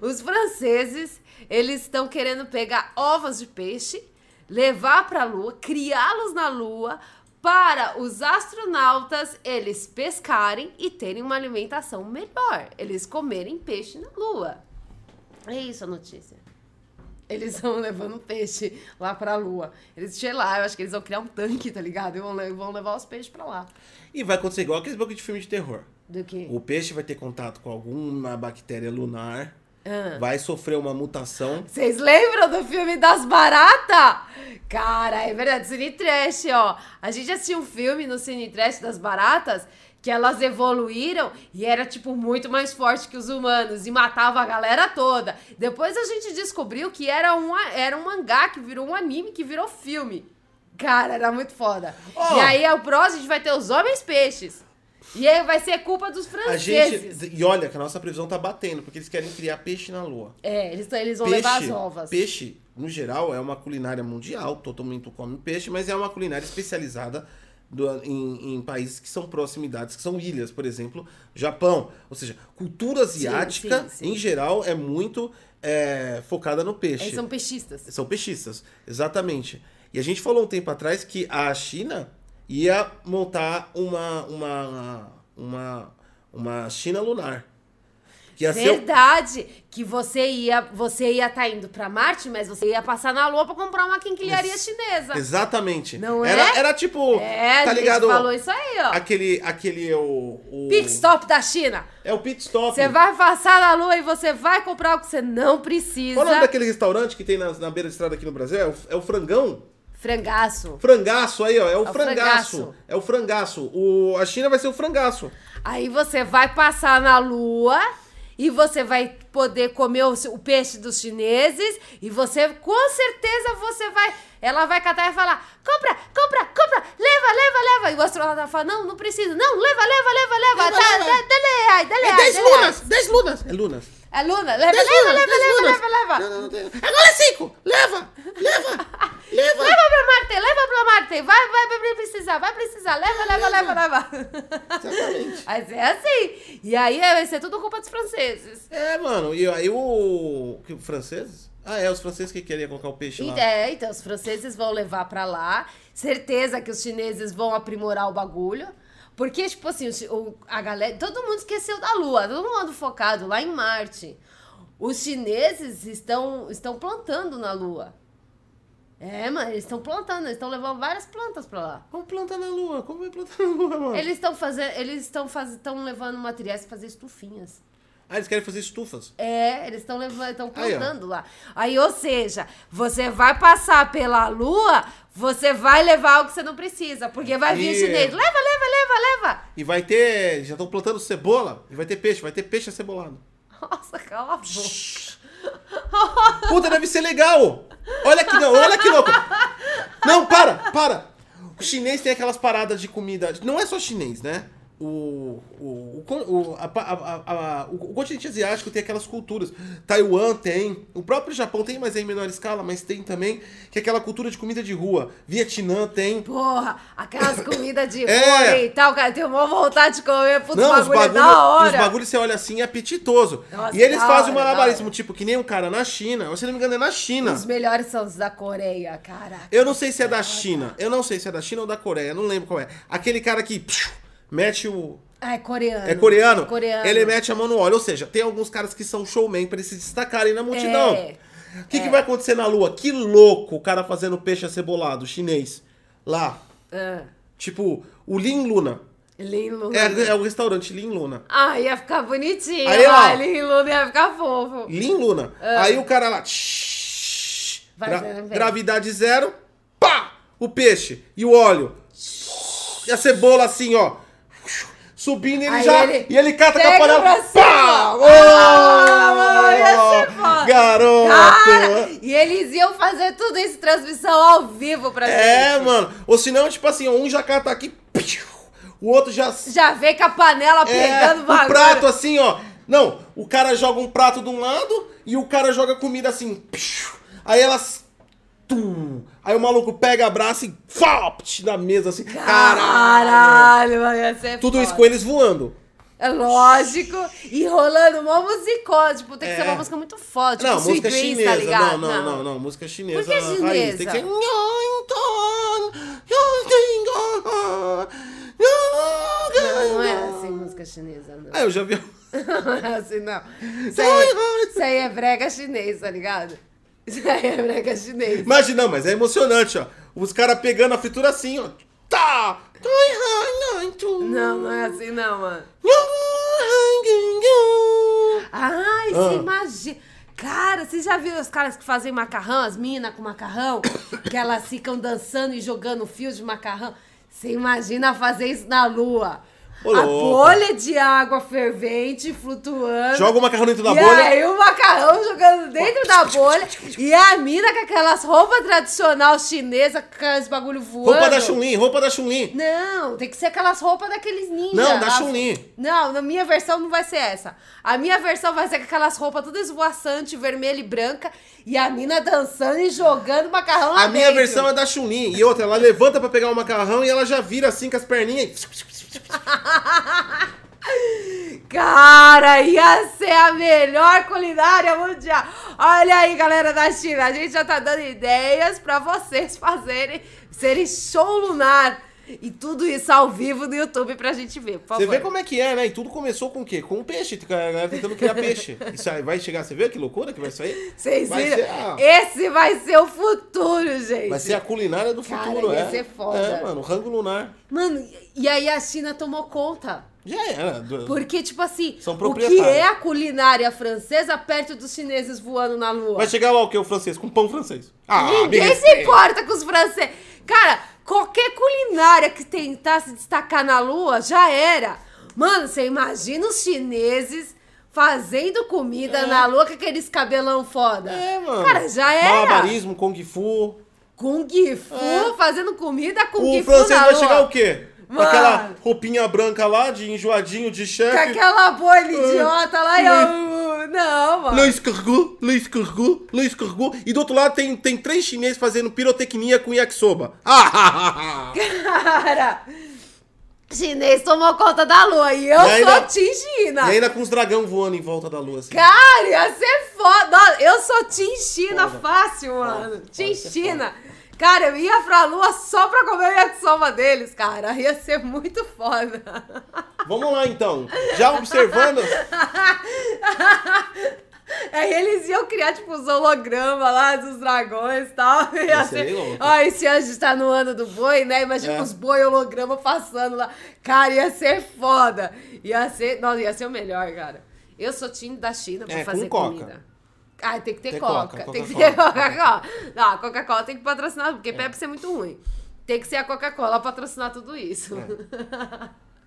Os franceses, eles estão querendo pegar ovos de peixe, levar para a Lua, criá-los na Lua para os astronautas eles pescarem e terem uma alimentação melhor, eles comerem peixe na Lua. É isso a notícia. Eles vão levando peixe lá pra lua. Eles, sei lá, eu acho que eles vão criar um tanque, tá ligado? E vão, vão levar os peixes pra lá. E vai acontecer igual aqueles bagulho de filme de terror. Do que? O peixe vai ter contato com alguma bactéria lunar, Ah. vai sofrer uma mutação. Vocês lembram do filme das baratas? Cara, é verdade, Cine Trash, ó. A gente assistiu um filme no Cine Trash das baratas que elas evoluíram e era, tipo, muito mais forte que os humanos e matava a galera toda. Depois a gente descobriu que era um, era um mangá que virou um anime que virou filme. Cara, era muito foda. Ó. E aí, o próximo, a gente vai ter os homens peixes. E aí vai ser culpa dos franceses. gente. E olha que a nossa previsão tá batendo, porque eles querem criar peixe na lua. É, eles, eles vão levar as ovas. Peixe, no geral, é uma culinária mundial, todo mundo come peixe, mas é uma culinária especializada do- em, em países que são proximidades, que são ilhas, por exemplo, Japão. Ou seja, cultura asiática, sim, sim. em geral, é muito é, focada no peixe. Eles são peixistas. São peixistas, exatamente. E a gente falou um tempo atrás que a China ia montar uma uma uma uma China lunar. Que ia ser Verdade, que você ia você ia estar indo pra Marte, mas você ia passar na Lua pra comprar uma quinquilharia Ex- chinesa. Exatamente. Não é? Era, era tipo, É, tá ligado? falou isso aí, ó. Aquele aquele o, o Pit stop da China. É o pit stop. Você vai passar na Lua e você vai comprar o que você não precisa. Qual o nome daquele restaurante que tem na, na beira de estrada aqui no Brasil? É o, é o Frangão? Frangaço. Frangaço aí, ó. É o, o frangaço. frangaço. É o frangaço. O, a China vai ser o frangaço. Aí você vai passar na Lua e você vai poder comer o, o peixe dos chineses e você, com certeza, você vai... Ela vai catar e falar, compra, compra, compra, leva, leva, leva. E o astronauta fala, não, não precisa. Não, leva, leva, leva, leva. Leva, Tá, leva. dá- Dale aí, dale É aí, 10 dale aí. lunas! 10 lunas! É lunas. É Luna, leva, 10 leva, lunas! leva, 10 leva, leva, leva. Não, não, não tem. Agora é 5! Leva! Leva! Leva! Leva pra Marte, leva pra Marte. Vai, vai, vai precisar, vai precisar. Leva, leva, leva, leva. Exatamente. Mas é assim. E aí vai ser tudo culpa dos franceses. É, mano. E aí o... franceses? Ah, é, os franceses que queriam colocar o peixe lá. É, então os franceses vão levar pra lá. Certeza que os chineses vão aprimorar o bagulho. Porque, tipo assim, o- a galera. Todo mundo esqueceu da Lua, todo mundo focado lá em Marte. Os chineses estão, estão plantando na Lua. É, mano, eles estão plantando, eles estão levando várias plantas pra lá. Vamos plantar na lua. Como vai plantar na lua, mano? Eles estão fazendo, eles estão faz, levando materiais pra fazer estufinhas. Ah, eles querem fazer estufas. É, eles estão levando, estão Aí, plantando lá. Aí, ou seja, você vai passar pela lua, você vai levar algo que você não precisa, porque vai vir E- chinês. Leva, leva, leva, leva. E vai ter. Já estão plantando cebola. E vai ter peixe. Vai ter peixe acebolado. Nossa, cala a boca. Puta, deve ser legal! Olha que não, olha que louco! Não, para, para! O chinês tem aquelas paradas de comida. Não é só chinês, né? O, o, o, a, a- a- o, o continente asiático tem aquelas culturas. Taiwan tem. O próprio Japão tem, mas é em menor escala, mas tem também. Que é aquela cultura de comida de rua. Vietnã tem. Porra, aquelas comidas de É. rua e tal, cara, tenho uma vontade de comer, putz, Não, os bagulho é bagulho, da hora. os bagulhos você olha assim é apetitoso. Nossa, e eles fazem um hora, da malabarismo, tipo, que nem um cara na China. Se não me engano, é na China. Os melhores são os da Coreia, cara. Eu não sei se é da China. Eu não sei se é da China ou da Coreia. Não lembro qual é. Aquele cara que psiu, mete o. Ah, é coreano. É coreano? É coreano. Ele mete a mão no óleo. Ou seja, tem alguns caras que são showman pra eles se destacarem na multidão. É. O que, que vai acontecer na lua? Que louco o cara fazendo peixe acebolado chinês. Lá. Ah, Tipo, o Lin Luna. Lin É, é o restaurante Lin Luna. Ah, ia ficar bonitinho. Aí, ó. ah, Lin Luna ia ficar fofo. Lin Luna. Aí o cara lá. tsh, Vai gra- vem. gravidade zero. Pá! O peixe. E o óleo. E a cebola assim, ó. Subindo e ele Aí já. ele e ele cata com a pega panela. pra cima. Pá! Ah, mano, ia ser foda. Garoto! Cara, e eles iam fazer tudo isso, transmissão ao vivo pra É, gente. mano. Ou senão, tipo assim, um já cata aqui. piu, O outro já. Já vem com a panela É, pegando o bagulho. prato assim, ó. Não, o cara joga um prato de um lado e o cara joga comida assim. piu. Aí elas. Tum. Aí o maluco pega, abraça e. Fopt, na mesa assim. Caralho! Caralho, Tudo isso foda. com eles voando. É lógico. E rolando uma musicó. Tipo, tem que É. ser uma música muito forte. Tipo não, Sweet música chinesa. tá ligado? não, não, não, não, Música chinesa. Por que raiz. chinesa? Tem que ser. Não, não é assim música chinesa, não. Ah, eu já vi. Não é assim, não. Isso aí, isso aí é brega chinês, tá ligado? Isso aí é brega chinês. Imagina, não, mas é emocionante, ó. Os caras pegando a fritura assim, ó. Tá! Não, não é assim, não, mano. Ai, Ah. você imagina. Cara, você já viu os caras que fazem macarrão, as minas com macarrão? que elas ficam dançando e jogando fios de macarrão? Você imagina fazer isso na lua? A bolha de água fervente flutuando. Joga o macarrão dentro da e bolha. aí o macarrão jogando dentro da bolha. e a mina com aquelas roupas tradicional chinesa, com aqueles bagulho voando. Roupa da Chun-Li, roupa da Chun-Li. Não, tem que ser aquelas roupas daqueles ninjas. Não, da Chun-Li. Não, na minha versão não vai ser essa. A minha versão vai ser com aquelas roupas tudo esvoaçante, vermelha e branca, e a mina dançando e jogando macarrão lá A minha dentro. versão é da Chun-Li. E outra, ela levanta pra pegar o macarrão e ela já vira assim com as perninhas. Cara, ia ser a melhor culinária mundial. Olha aí, galera da China, a gente já tá dando ideias pra vocês fazerem, serem show lunar. E tudo isso ao vivo no YouTube pra gente ver, por favor. Você vê como é que é, né? E tudo começou com o quê? Com peixe. A galera tentando criar peixe. Isso aí vai chegar, você vê que loucura que vai sair? Vocês vai viram? a- Esse vai ser o futuro, gente. Vai ser a culinária do Cara, futuro, ia é. ser foda. É, mano, rango lunar. Mano, e aí a China tomou conta. Já era. Porque, tipo assim, São o que é a culinária francesa perto dos chineses voando na lua? Vai chegar lá o quê? O francês? Com pão francês. Ah, Ninguém se importa com os franceses. Cara, qualquer culinária que tentar se destacar na lua já era. Mano, você imagina os chineses fazendo comida na lua com aqueles cabelão foda. É, mano. Cara, já era. Malabarismo, Kung Fu. Kung Fu, fazendo comida Kung O Fu francês na vai lua. chegar o quê? Com Mano. aquela roupinha branca lá, de enjoadinho, de Com chefe. aquela bolha idiota lá e eu... Não, mano. Le escargot, le escargot, le escargot. E do outro lado tem, tem três chineses fazendo pirotecnia com yakisoba. Ah, Cara, chinês tomou conta da lua e eu E ainda- sou Tim China. e ainda com os dragão voando em volta da lua, assim. Cara, ia ser foda. Eu sou Tim China Foda. fácil, mano. Tim China. Cara, eu ia pra lua só pra comer o yakisoba deles, cara. Ia ser muito foda. Vamos lá, então. Já observando... Aí eles iam criar, tipo, os hologramas lá dos dragões e tal. Ser louco. Ó, esse ano a gente tá no ano do boi, né? Imagina É. os boi holograma passando lá. Cara, ia ser foda. Ia ser. Nossa, ia ser o melhor, cara. Eu sou time da China pra É, com fazer Coca. Ah, tem que ter Tem Coca. Coca, tem que ter Coca-Cola. Não, a Coca-Cola tem que patrocinar, porque Pepsi é muito ruim. Tem que ser a Coca-Cola patrocinar tudo isso.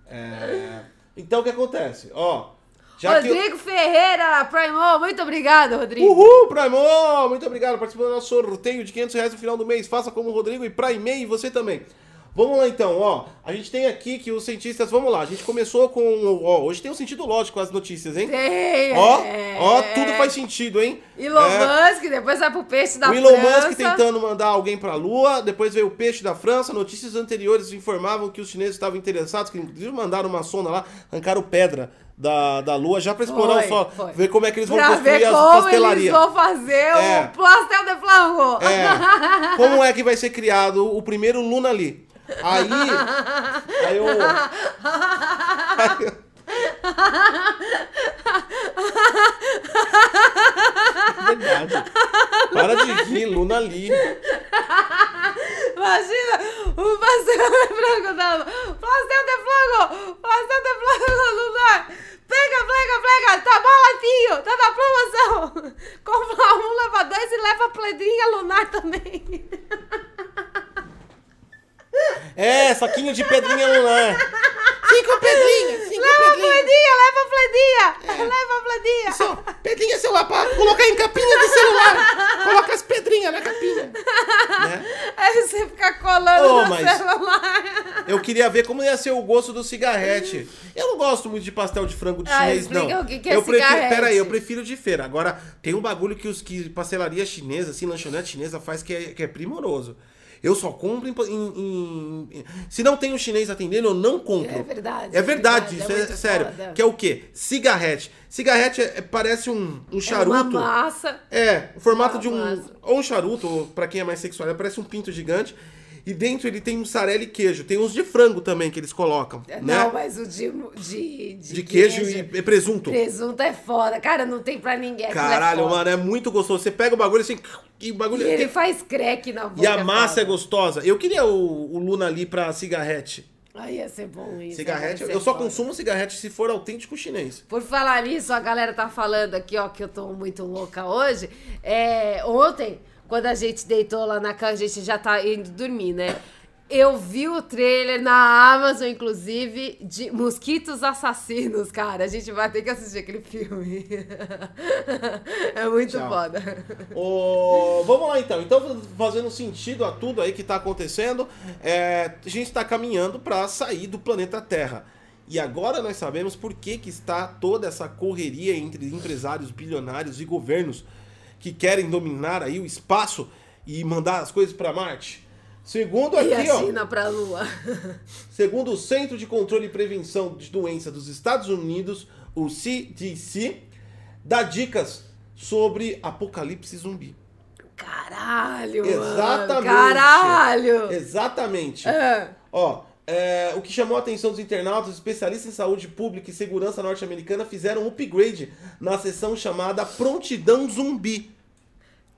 É, Então o que acontece? Ó, já. Rodrigo Ferreira, Primo, muito obrigado, Rodrigo. Uhul, Primo! Muito obrigado por participar do nosso sorteio de 500 reais no final do mês. Faça como o Rodrigo e Prime e você também. Vamos lá então, ó. A gente tem aqui que os cientistas. Vamos lá, a gente começou com. Ó, hoje tem um sentido lógico as notícias, hein? Tem, Ó, é. ó, tudo faz sentido, hein? Elon É. Musk, depois vai pro peixe da O Elon França. Musk tentando mandar alguém pra Lua, depois veio o peixe da França. Notícias anteriores informavam que os chineses estavam interessados, que inclusive mandaram uma sonda lá, arrancaram pedra da, da Lua já pra explorar Foi, o solo, foi. ver como é que eles vão Pra construir ver as como eles vão fazer É. o pastel de flango. É. Como é que vai ser criado o primeiro Luna ali? Aí. Aí eu. Aí eu- Verdade. Para de rir, Luna ali. Imagina o pastel de flango da Pastel de flango! Pastel de flango lunar! Pega, pega, pega! Tá baratinho! Tá na promoção! Compra um, leva dois e leva a pedrinha lunar também. É, saquinho de pedrinha lunar. Cinco pedrinhas, cinco Leva a pedrinhas. pledinha, leva a pledinha! Leva a! Só, pedrinha seu pra colocar em capinha de celular. Coloca as pedrinhas na capinha. Né? Aí você fica colando Ô, no mas- celular. Eu queria ver como ia ser o gosto do cigarrete. Eu não gosto muito de pastel de frango de Ah, chinês, não. o que que é eu prefiro, cigarrete. pera aí, eu prefiro de feira. Agora, tem um bagulho que os que pastelaria chinesa, assim, lanchonete chinesa faz que é, que é primoroso. Eu só compro em, em- em- Se não tem um chinês atendendo, eu não compro. É verdade, É verdade, é isso verdade, é, é muito sério. foda. Que é o quê? Cigarrete. Cigarrete é- é- parece um, um É charuto. uma massa. É, o formato Uma de um. massa. Ou um charuto, ou pra quem é mais sexual, parece um pinto gigante. E dentro ele tem mussarela e queijo. Tem uns de frango também que eles colocam. né? Não, mas o de, de, de, De queijo, e, e presunto. Presunto é foda. Cara, não tem pra ninguém. é Caralho, foda. mano, é muito gostoso. Você pega o bagulho assim. E o bagulho. E ele tem- faz crack na boca. E a massa é foda. gostosa. Eu queria o, o Luna ali pra cigarrete. Ai, ia ser bom isso. Cigarrete, eu só consumo cigarrete se for autêntico chinês. Por falar nisso, a galera tá falando aqui, ó, que eu tô muito louca hoje. É, ontem, quando a gente deitou lá na cama, a gente já tá indo dormir, né? Eu vi o trailer na Amazon, inclusive, de Mosquitos Assassinos, cara. A gente vai ter que assistir aquele filme. é muito Tchau. foda. Vamos lá então. Então, fazendo sentido a tudo aí que tá acontecendo, é, a gente está caminhando para sair do planeta Terra. E agora nós sabemos por que, que está toda essa correria entre empresários bilionários e governos que querem dominar aí o espaço e mandar as coisas para Marte. Segundo E aqui, a ó, China pra Lua. Segundo o Centro de Controle e Prevenção de Doenças dos Estados Unidos, o CDC, dá dicas sobre apocalipse zumbi. Caralho, mano. Exatamente. Caralho. Exatamente. Ah. Ó, é, o que chamou a atenção dos internautas, especialistas em saúde pública e segurança norte-americana fizeram um upgrade na sessão chamada Prontidão Zumbi.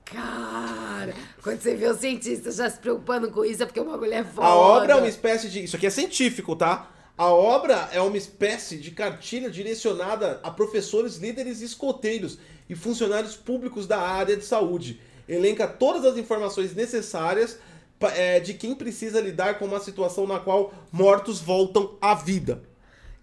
Cara, quando você vê o cientista já se preocupando com isso, é porque o bagulho é foda. A obra é uma espécie de. Isso aqui é científico, tá? A obra é uma espécie de cartilha direcionada a professores, líderes e escoteiros e funcionários públicos da área de saúde. Elenca todas as informações necessárias é, de quem precisa lidar com uma situação na qual mortos voltam à vida.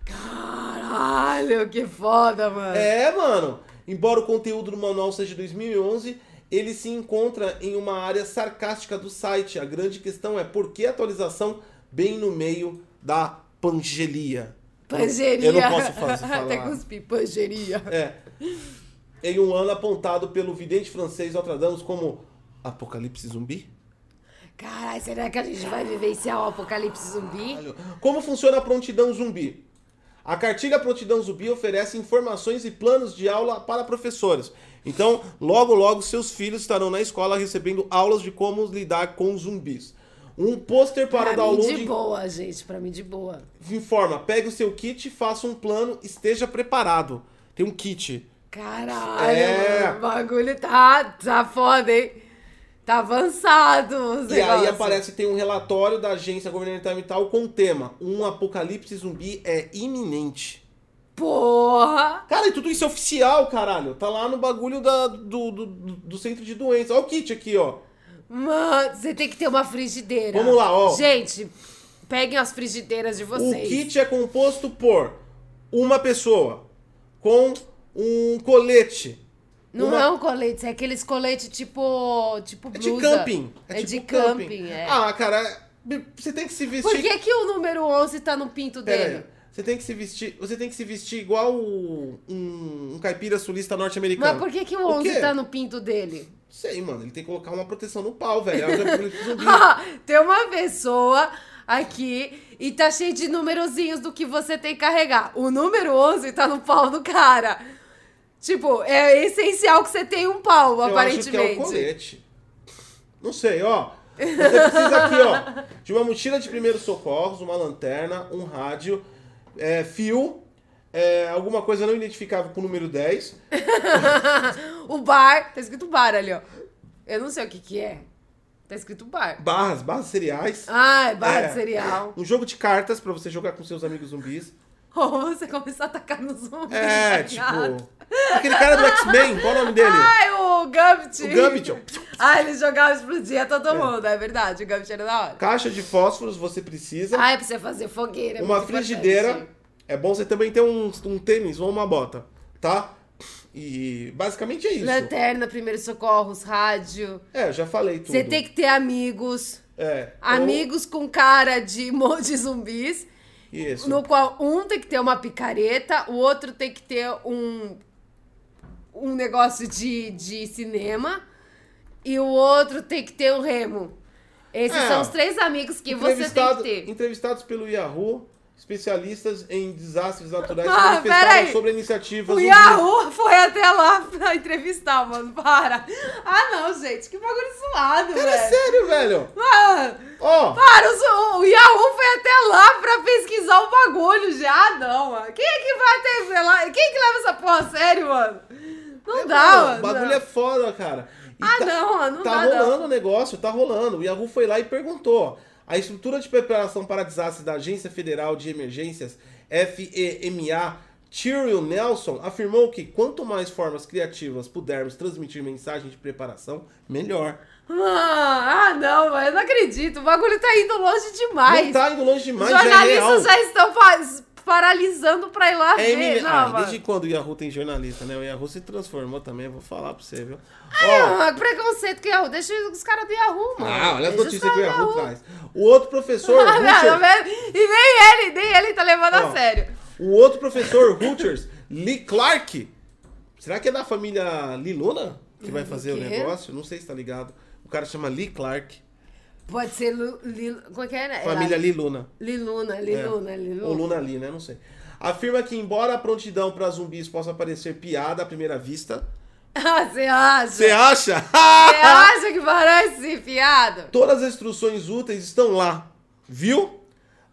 Caralho, que foda, mano. É, mano. Embora o conteúdo do manual seja de 2011, ele se encontra em uma área sarcástica do site. A grande questão é por que a atualização bem no meio da pangelia? Pangeria. Eu não posso fazer, Até falar. cuspi, pangeria. É. Em um ano apontado pelo vidente francês Nostradamus como Apocalipse Zumbi? Caralho, será que a gente vai vivenciar o apocalipse zumbi? Como funciona a prontidão zumbi? A cartilha Prontidão Zumbi oferece informações e planos de aula para professores. Então, logo logo seus filhos estarão na escola recebendo aulas de como lidar com zumbis. Um pôster para pra mim download de boa, gente, pra mim de boa. informa: pegue o seu kit, faça um plano, esteja preparado. Tem um kit Caralho, É. o bagulho tá, tá foda, hein? Tá avançado E aí negócios. aparece, tem um relatório da agência governamental e tal com o tema: Um apocalipse zumbi é iminente. Porra! Cara, e tudo isso é oficial, caralho. Tá lá no bagulho da, do, do, do centro de doenças. Olha o kit aqui, ó. Mano, você tem que ter uma frigideira. Vamos lá, ó. Gente, peguem as frigideiras de O vocês. kit é composto por uma pessoa com um colete. Não uma- é um colete, é aqueles coletes tipo, tipo É de blusa. camping. É, tipo de camping, é. Ah, cara, você tem que se vestir. Por que, que o número 11 tá no pinto Pera dele? aí. Você tem que se vestir. Você tem que se vestir igual um, um caipira sulista norte-americano. Mas por que, que o O 11 quê? tá no pinto dele? Sei, mano. Ele tem que colocar uma proteção no pau, velho. É. Tem uma pessoa aqui e tá cheio de numerozinhos do que você tem que carregar. O número 11 tá no pau do cara. Tipo, é essencial que você tenha um pau, Eu acho aparentemente. que é o colete. Não sei, ó. Você precisa aqui, ó, de uma mochila de primeiros socorros, uma lanterna, um rádio, é, fio, é, alguma coisa não identificável com o número 10. O bar, tá escrito bar ali, ó. Eu não sei o que que é. Tá escrito bar. Barras, barras cereais. Ah, é barra É. de cereal. Um jogo de cartas pra você jogar com seus amigos zumbis. Ou você começar a atacar nos zumbis. É, tá tipo. Aquele cara do X-Men, qual o nome dele? Ai, o Gambit. O Gambit. Ah, ele jogava e explodia todo mundo, é verdade. O Gambit era da hora. Caixa de fósforos você precisa. Ah, é pra você fazer fogueira. é uma frigideira. importante. É bom você também ter um, um tênis ou uma bota, tá? E basicamente é isso. Lanterna, primeiros socorros, rádio. É, eu já falei tudo. Você tem que ter amigos. É. Amigos com cara de, mo- de zumbis. Isso. No qual um tem que ter uma picareta, o outro tem que ter um, um negócio de, de cinema e o outro tem que ter um remo. Esses É. são os três amigos que você tem que ter. Entrevistados pelo Yahoo, especialistas em desastres naturais Ah, manifestaram sobre a iniciativa O. Yahoo foi até lá pra entrevistar, mano. Para. Ah, não, gente. Que bagulho suado, Cara, é velho. sério, velho. Mano, Ó, para. O, o Yahoo foi até lá pra pesquisar o bagulho já. Ah, não, mano. Quem é que vai até lá? Quem que leva essa porra a sério, mano? Não dá, mano, mano. o bagulho não. é foda, cara. E Ah, tá- não, mano. Não tá dá, não. rolando o negócio, tá rolando. O Yahoo foi lá e perguntou. A estrutura de preparação para desastres da Agência Federal de Emergências, FEMA, Tyrell Nelson, afirmou que quanto mais formas criativas pudermos transmitir mensagem de preparação, melhor. Ah, ah, não. Eu não acredito. O bagulho tá indo longe demais. Não tá indo longe Os demais, já é jornalistas já estão pa- paralisando pra ir lá É ver. Não, Ah, mano. desde quando o Yahoo tem jornalista, né? O Yahoo se transformou também, eu vou falar pra você, viu? Ah, é preconceito que Yahoo. Deixa os caras do Yahoo, mano. Ah, olha as os notícias que o do Yahoo traz. O outro professor, Ah, não, e nem ele, nem ele tá levando a sério. o outro professor, Rutgers, Lee Clark. Será que é da família Lee Luna que vai fazer o quê? negócio? Não sei se tá ligado. O cara chama Lee Clark. Pode ser Lu, Li, como é que é, né? Família Lee Luna. Liluna, É. Liluna, Liluna. Ou Luna Lee, né? Não sei. Afirma que, embora a prontidão para zumbis possa parecer piada à primeira vista. Ah, você acha? Você acha? Você acha que parece piada? Todas as instruções úteis estão lá. Viu?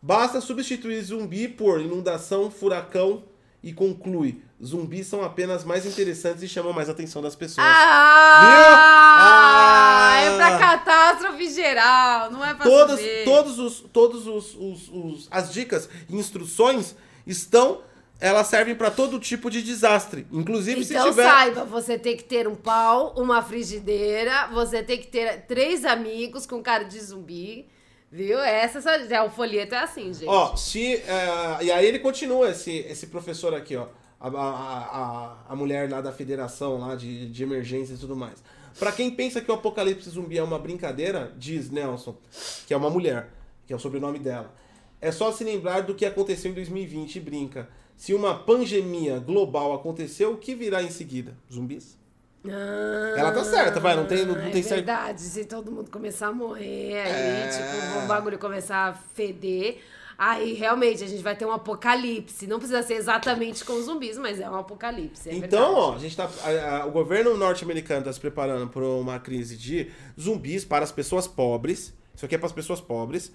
Basta substituir zumbi por inundação, furacão e conclui. Zumbis são apenas mais interessantes e chamam mais a atenção das pessoas. Ah! Viu? É pra Ah! catástrofe geral, não é pra Todas, saber. todos os, todos os, os- os- as dicas e instruções estão, elas servem para todo tipo de desastre. Inclusive se Então tiver saiba, você tem que ter um pau, uma frigideira, você tem que ter três amigos com cara de zumbi, viu? Essa já o folheto é assim, gente. Ó, se. é, e aí ele continua, esse, esse professor aqui, ó. A, a, a, a mulher lá da federação lá de, de emergência e tudo mais. Pra quem pensa que o apocalipse zumbi é uma brincadeira, diz Nelson, que é uma mulher, que é o sobrenome dela. É só se lembrar do que aconteceu em 2020 e brinca. Se uma pandemia global aconteceu, o que virá em seguida? Zumbis? Ah, Ela tá certa, vai, não tem- não é tem cer- verdade, se todo mundo começar a morrer, aí, É. tipo, o bagulho começar a feder, aí realmente a gente vai ter um apocalipse. Não precisa ser exatamente com zumbis, mas é um apocalipse. é então, verdade. ó, a gente tá. a- a- o governo norte-americano está se preparando para uma crise de zumbis para as pessoas pobres. Isso aqui é para as pessoas pobres.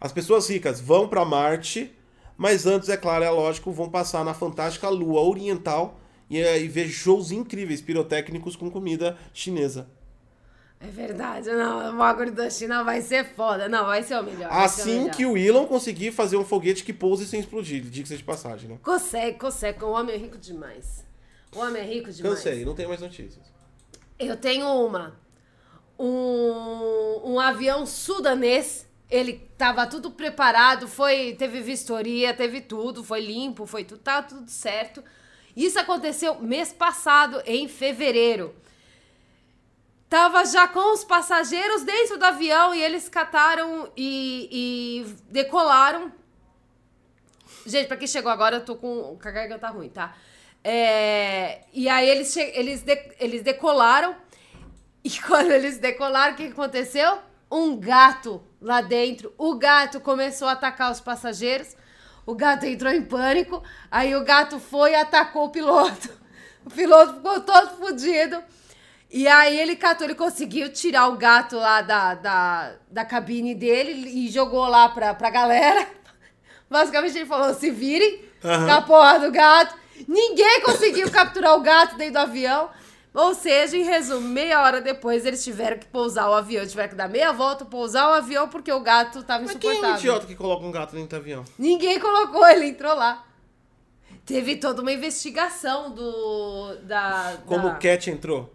As pessoas ricas vão para Marte, mas antes, é claro, é lógico, vão passar na fantástica Lua Oriental e, e ver shows incríveis, pirotécnicos com comida chinesa. É verdade, não, o bagulho da China vai ser foda. Não, vai ser o melhor. ser o Assim melhor. que o Elon conseguir fazer um foguete que pouse sem explodir, diga-se de passagem, né? Consegue, consegue, o homem é rico demais. O homem é rico demais. Cansei, não tem mais notícias. Eu tenho uma. Um, um avião sudanês. Ele tava tudo preparado, foi, teve vistoria, teve tudo, foi limpo, foi tudo, tá tudo certo. Isso aconteceu mês passado, em fevereiro. Tava já com os passageiros dentro do avião e eles cataram e, e decolaram. Gente, pra quem chegou agora, eu tô com. com a garganta ruim, tá? É, e aí eles, eles, de- eles decolaram. E quando eles decolaram, o que aconteceu? Um gato lá dentro. O gato começou a atacar os passageiros. O gato entrou em pânico. Aí o gato foi e atacou o piloto. O piloto ficou todo fodido. E aí ele catou, ele conseguiu tirar o gato lá da, da, da cabine dele e jogou lá pra, pra galera. Basicamente ele falou: se virem a porra do gato. Ninguém conseguiu capturar o gato dentro do avião. Ou seja, em resumo, meia hora depois eles tiveram que pousar o avião, tiveram que dar meia volta, pousar o avião porque o gato tava Mas quem é o insuportável. idiota que coloca um gato dentro do avião? Ninguém colocou, ele entrou lá. Teve toda uma investigação do. Da, Como da... o Cat entrou?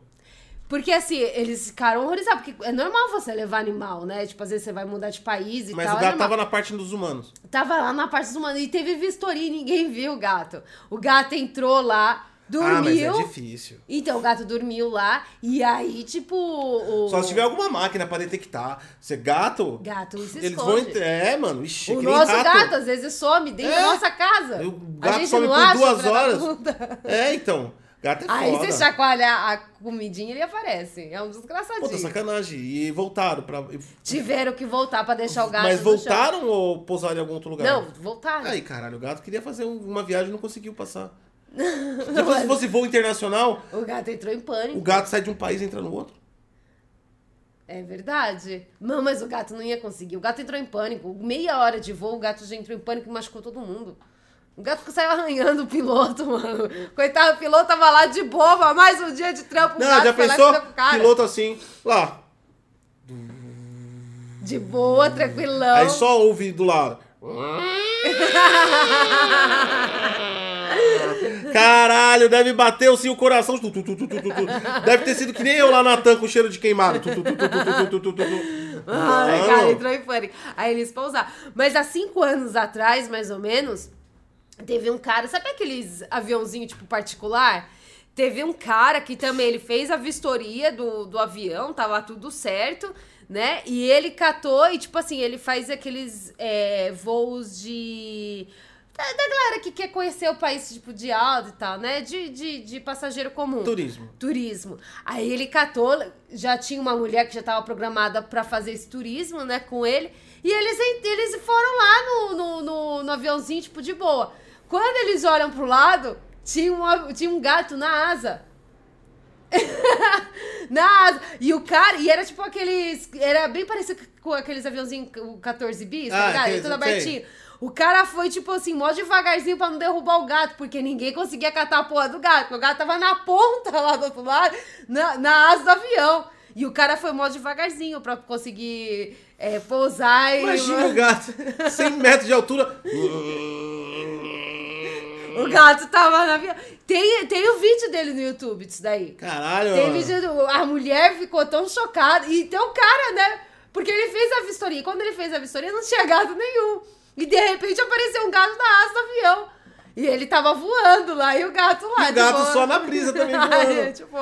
Porque assim, eles ficaram horrorizados, porque é normal você levar animal, né? Tipo, às vezes você vai mudar de país e Mas tal. o é gato normal. tava na parte dos humanos. Tava lá na parte dos humanos e teve vistoria e ninguém viu o gato. O gato entrou lá, Ah, mas é dormiu. difícil. então o gato dormiu lá e aí, tipo. O... Só se tiver alguma máquina pra detectar. Você gato, Gato se eles esconde. vão entrar. É, mano, ixi, O nem nosso rato. gato às vezes some dentro É. da nossa casa. O A gato gente some não por acha, duas horas. É, então. Gato é Aí foda. você chacoalha a comidinha ele aparece. É um desgraçadinho. Puta, sacanagem. E voltaram pra. Tiveram que voltar pra deixar o gato Mas no chão. voltaram ou pousaram em algum outro lugar? Não, voltaram. Aí, caralho, o gato queria fazer um- uma viagem e não conseguiu passar. Depois, se fosse voo internacional, O gato entrou em pânico. o gato sai de um país e entra no outro. É verdade. Não, mas o gato não ia conseguir. O gato entrou em pânico. Meia hora de voo, o gato já entrou em pânico e machucou todo mundo. O gato que saiu arranhando o piloto, mano. Coitado, o piloto tava lá de boba, mais um dia de trampo. Não, gato, já pensou? Piloto assim, lá. De boa, tranquilão. Aí só ouve do lado. Caralho, deve bater assim o coração. Tu, tu, tu, deve ter sido que nem eu lá na tanca o cheiro de queimado. Tu, Ai, cara, entrou em pânico. Aí eles pousaram. Mas há cinco anos atrás, mais ou menos, teve um cara, sabe aqueles aviãozinho tipo particular? Teve um cara que também ele fez a vistoria do, do avião, tava tudo certo, né? E ele catou e, tipo assim, ele faz aqueles é, voos de. Da, da galera que quer conhecer o país, tipo, de alto e tal, né? De, de, de passageiro comum Turismo. turismo. Aí ele catou, já tinha uma mulher que já estava programada para fazer esse turismo, né, com ele. E eles, eles foram lá no, no, no, no aviãozinho, tipo, de boa. Quando eles olham pro lado, tinha um, av- tinha um gato na asa. na asa. E o cara, e era tipo aqueles. Era bem parecido com aqueles aviãozinhos, o 14 bis, tá Ah, ligado? aqueles, Tudo abertinho. O cara foi, tipo assim, mó devagarzinho pra não derrubar o gato, porque ninguém conseguia catar a porra do gato. Porque o gato tava na ponta lá do outro lado, na, na asa do avião. E o cara foi mó devagarzinho pra conseguir é, pousar e. Imagina o gato, 100 metros de altura. O gato tava na avião. Tem, tem o vídeo dele no YouTube disso daí. Caralho. Tem vídeo do, A mulher ficou tão chocada. E tem o cara, né? Porque ele fez a vistoria. E quando ele fez a vistoria, não tinha gato nenhum. E de repente apareceu um gato na asa do avião. E ele tava voando lá, e o gato lá. E o gato tipo, só na brisa também voando. tipo,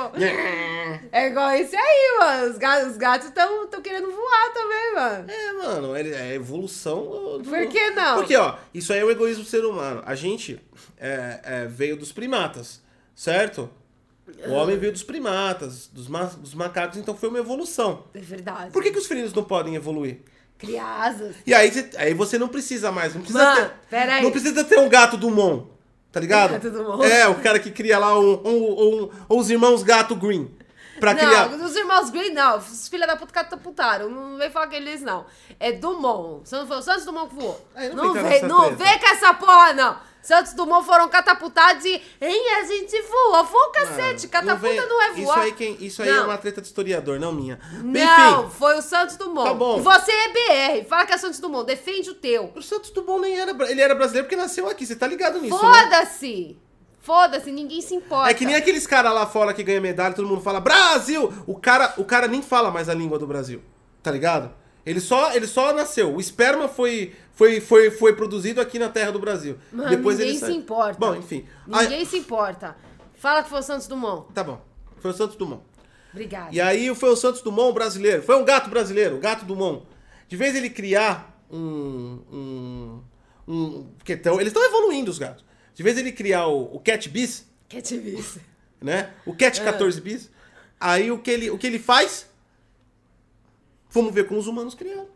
é igual esse aí, mano. Os gatos os gatos estão querendo voar também, mano. É, mano, é evolução. do- Por que não? Porque, ó, isso aí é o egoísmo do ser humano. A gente é, é, veio dos primatas, certo? O homem veio dos primatas, dos, ma- dos macacos, então foi uma evolução. É verdade. Por que, que os felinos não podem evoluir? Criar asas. E aí, você- aí você não precisa mais, não precisa Mano, ter. Não precisa ter um gato do Mon, tá ligado? Gato Dumont. É, o cara que cria lá um, um, um- os irmãos gato green. pra não, criar. os irmãos Green, não. Os filha da puta catapultaram. Não vem falar que eles não. É Dumont. Você não foi o Santos Dumont que voou. Aí não não vem não vem com essa porra, não. Santos Dumont foram catapultados e. Hein, a gente voa. Voa o cacete. Catapulta vem- não, é voar. Isso aí, quem, isso aí é Não. uma treta de historiador, não minha. Não, Enfim, foi o Santos Dumont. Tá bom. E você é BR. Fala que é Santos Dumont. Defende o teu. o Santos Dumont nem era. Ele era brasileiro porque nasceu aqui, você tá ligado nisso, né? Foda-se. Foda-se, ninguém se importa. É que nem aqueles caras lá fora que ganham medalha, todo mundo fala Brasil! O cara, o cara nem fala mais a língua do Brasil, tá ligado? Ele só, ele só nasceu. O esperma foi, foi, foi, foi produzido aqui na terra do Brasil. Mano, Depois ninguém ele se importa. Bom, enfim. Aí- Ninguém se importa. Fala que foi o Santos Dumont. tá bom. Foi o Santos Dumont. Obrigada. E aí foi o Santos Dumont brasileiro. Foi um gato brasileiro, o gato Dumont. De vez ele criar um. um, um porque tão, eles estão evoluindo os gatos. De vez ele criar o, o Cat Bis, te ver? né? O Cat 14 Bis. Aí o que ele, o que ele faz? Vamos ver como os humanos criaram.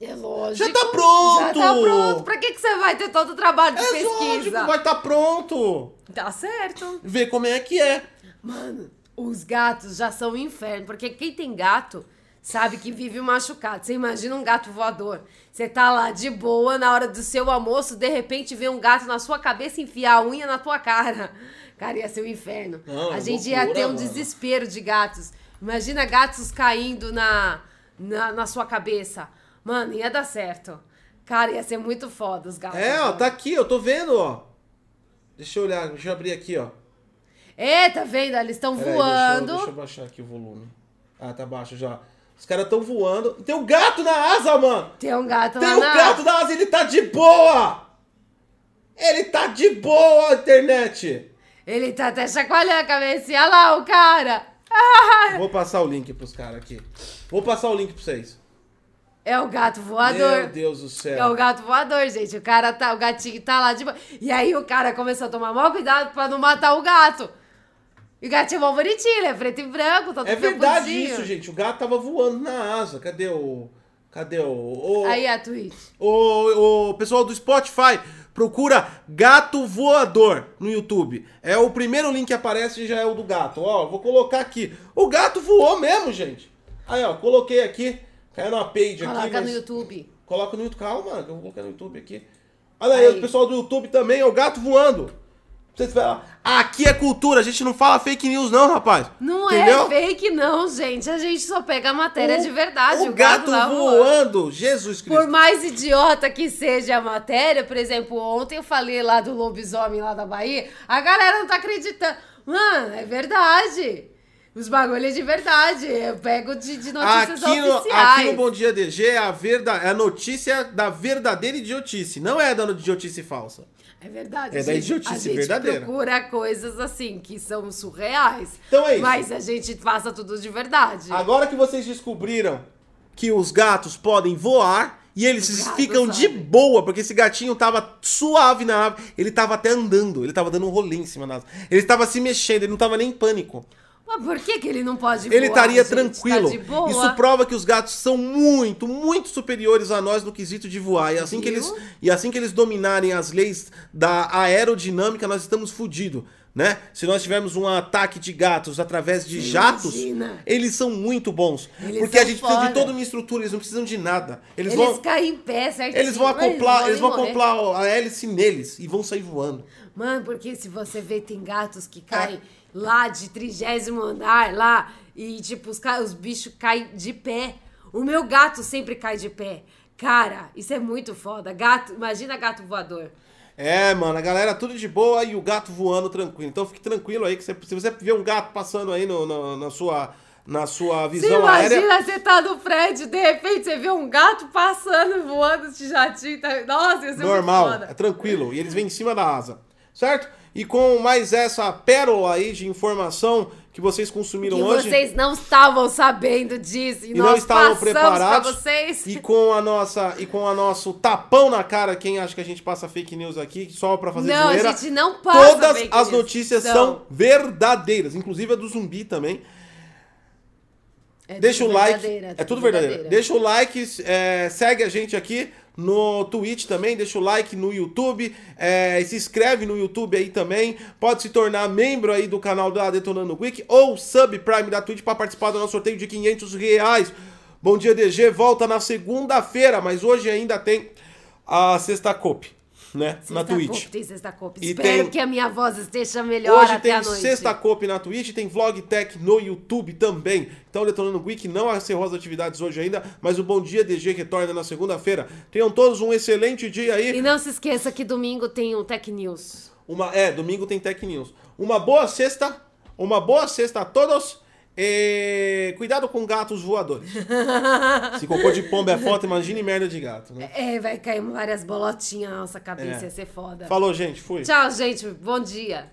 É lógico. Já tá pronto! Já tá pronto. Pra que, que você vai ter todo o trabalho de É pesquisa? lógico, vai estar pronto. Tá certo. Ver como é que é. Mano, os gatos já são um inferno. Porque quem tem gato sabe que vive machucado. Você imagina um gato voador. Você tá lá de boa na hora do seu almoço, de repente vê um gato na sua cabeça enfiar a unha na tua cara. Cara, ia ser um inferno. Não, a é gente ia loucura, ter um mano. desespero de gatos. Imagina gatos caindo na, na, na sua cabeça. Mano, ia dar certo. Cara, ia ser muito foda os gatos. É, ó, tá aqui, eu tô vendo, ó. Deixa eu olhar, deixa eu abrir aqui, ó. É, tá vendo? Eles estão voando. Deixa eu, deixa eu baixar aqui o volume. Ah, tá baixo já. Os caras tão voando. Tem um gato na asa, mano! Tem um gato Tem lá um na... gato na asa, ele tá de boa! Ele tá de boa, internet! Ele tá até chacoalhando a cabecinha. Olha lá o cara. Vou passar o link pros caras aqui. Vou passar o link pra vocês. é o gato voador. Meu Deus do céu. É o gato voador, gente. O cara tá, o gatinho tá lá de boa. E aí o cara começou a tomar maior cuidado pra não matar o gato. E o gatinho é mó bonitinho, ele é preto e branco, todo É verdade isso, gente. O gato tava voando na asa. Cadê o. Cadê o. O, Aí a Twitch. o, o pessoal do Spotify. Procura Gato Voador no YouTube. É o primeiro link que aparece já é o do gato. Ó, vou colocar aqui. O gato voou mesmo, gente. Aí, ó, coloquei aqui. Caiu na page aqui. Coloca no mas- YouTube. Coloca no YouTube. Calma, eu vou colocar no YouTube aqui. Olha aí, Aí. o pessoal do YouTube também, é o gato voando. Falam, aqui é cultura, a gente não fala fake news, não, rapaz. Não Entendeu? é fake, não, gente. A gente só pega a matéria de verdade. O, gato, lá voando, Jesus Cristo. Por mais idiota que seja a matéria, por exemplo, ontem eu falei lá do lobisomem lá da Bahia, a galera não tá acreditando. Mano, é verdade. Os bagulhos é de verdade. Eu pego de, de notícias Aqui no, oficiais. aqui no Bom Dia DG é a, verda, é a notícia da verdadeira idiotice, não é da idiotice falsa. É verdade. É da idiotice a gente verdadeira. procura coisas assim que são surreais. Então é isso. Mas a gente passa tudo de verdade. Agora que vocês descobriram que os gatos podem voar e eles ficam de sabem. boa, porque esse gatinho tava suave na ave, ele tava até andando, ele tava dando um rolê em cima da asa. Ele tava se mexendo, ele não tava nem em pânico. Mas por que, que ele não pode Ele voar, estaria gente? tranquilo. Tá. Isso prova que os gatos são muito, muito superiores a nós no quesito de voar. E assim, que eles, e assim que eles dominarem as leis da aerodinâmica, nós estamos fodidos. Né? Se nós tivermos um ataque de gatos através de jatos, Imagina. eles são muito bons. Eles porque a gente precisa de foda. toda uma estrutura, eles não precisam de nada. Eles, Eles, vão, caem em pé certinho. eles vão acoplar, eles vão podem morrer. acoplar a hélice neles e vão sair voando. Mano, porque se você vê, tem gatos que É. lá de trigésimo andar, lá, e tipo, os, ca- os bichos caem de pé. O meu gato sempre cai de pé. Cara, isso é muito foda. Gato, imagina gato voador. É, mano, a galera tudo de boa e o gato voando tranquilo. Então fique tranquilo aí, que você- se você vê um gato passando aí no, no- na, sua, na sua Você visão aérea. imagina você tá no prédio, de repente você vê um gato passando, voando de jatinho. Tá... Nossa, isso é Normal, é tranquilo. E eles vêm em cima da asa, certo? E com mais essa pérola aí de informação que vocês consumiram Que hoje. vocês não estavam sabendo disso. E, e não estavam preparados. vocês. E com a nossa e com a nosso tapão na cara, quem acha que a gente passa fake news aqui só pra fazer Não, zoeira. a gente não passa Todas fake as news. notícias São. são verdadeiras, inclusive a do zumbi também. É Deixa o like. verdadeira, É tudo verdadeiro. Deixa o like, é, segue a gente aqui. No Twitch também, deixa o like no YouTube, é, se inscreve no YouTube aí também, pode se tornar membro aí do canal da Detonando Quick ou sub Prime da Twitch para participar do nosso sorteio de 500 reais. Bom dia DG, volta na segunda-feira, mas hoje ainda tem a sexta cop né? Sexta na Twitch. Copa, tem sexta Copa. E Espero tem- que a minha voz esteja melhor Hoje até tem a noite. sexta cop na Twitch, tem Vlog Tech no YouTube também. Então, Detonando Week não encerrou as atividades hoje ainda, mas o Bom Dia DG retorna na segunda-feira. Tenham todos um excelente dia aí. E não se esqueça que domingo tem o Tech News. Uma, é, domingo tem Tech News. Uma boa sexta, uma boa sexta a todos. E cuidado com gatos voadores. Se cocô de pomba é foto, imagine merda de gato, né? É, vai cair várias bolotinhas na nossa cabeça, É. ia ser foda. Falou, gente. Fui. Tchau, gente. Bom dia.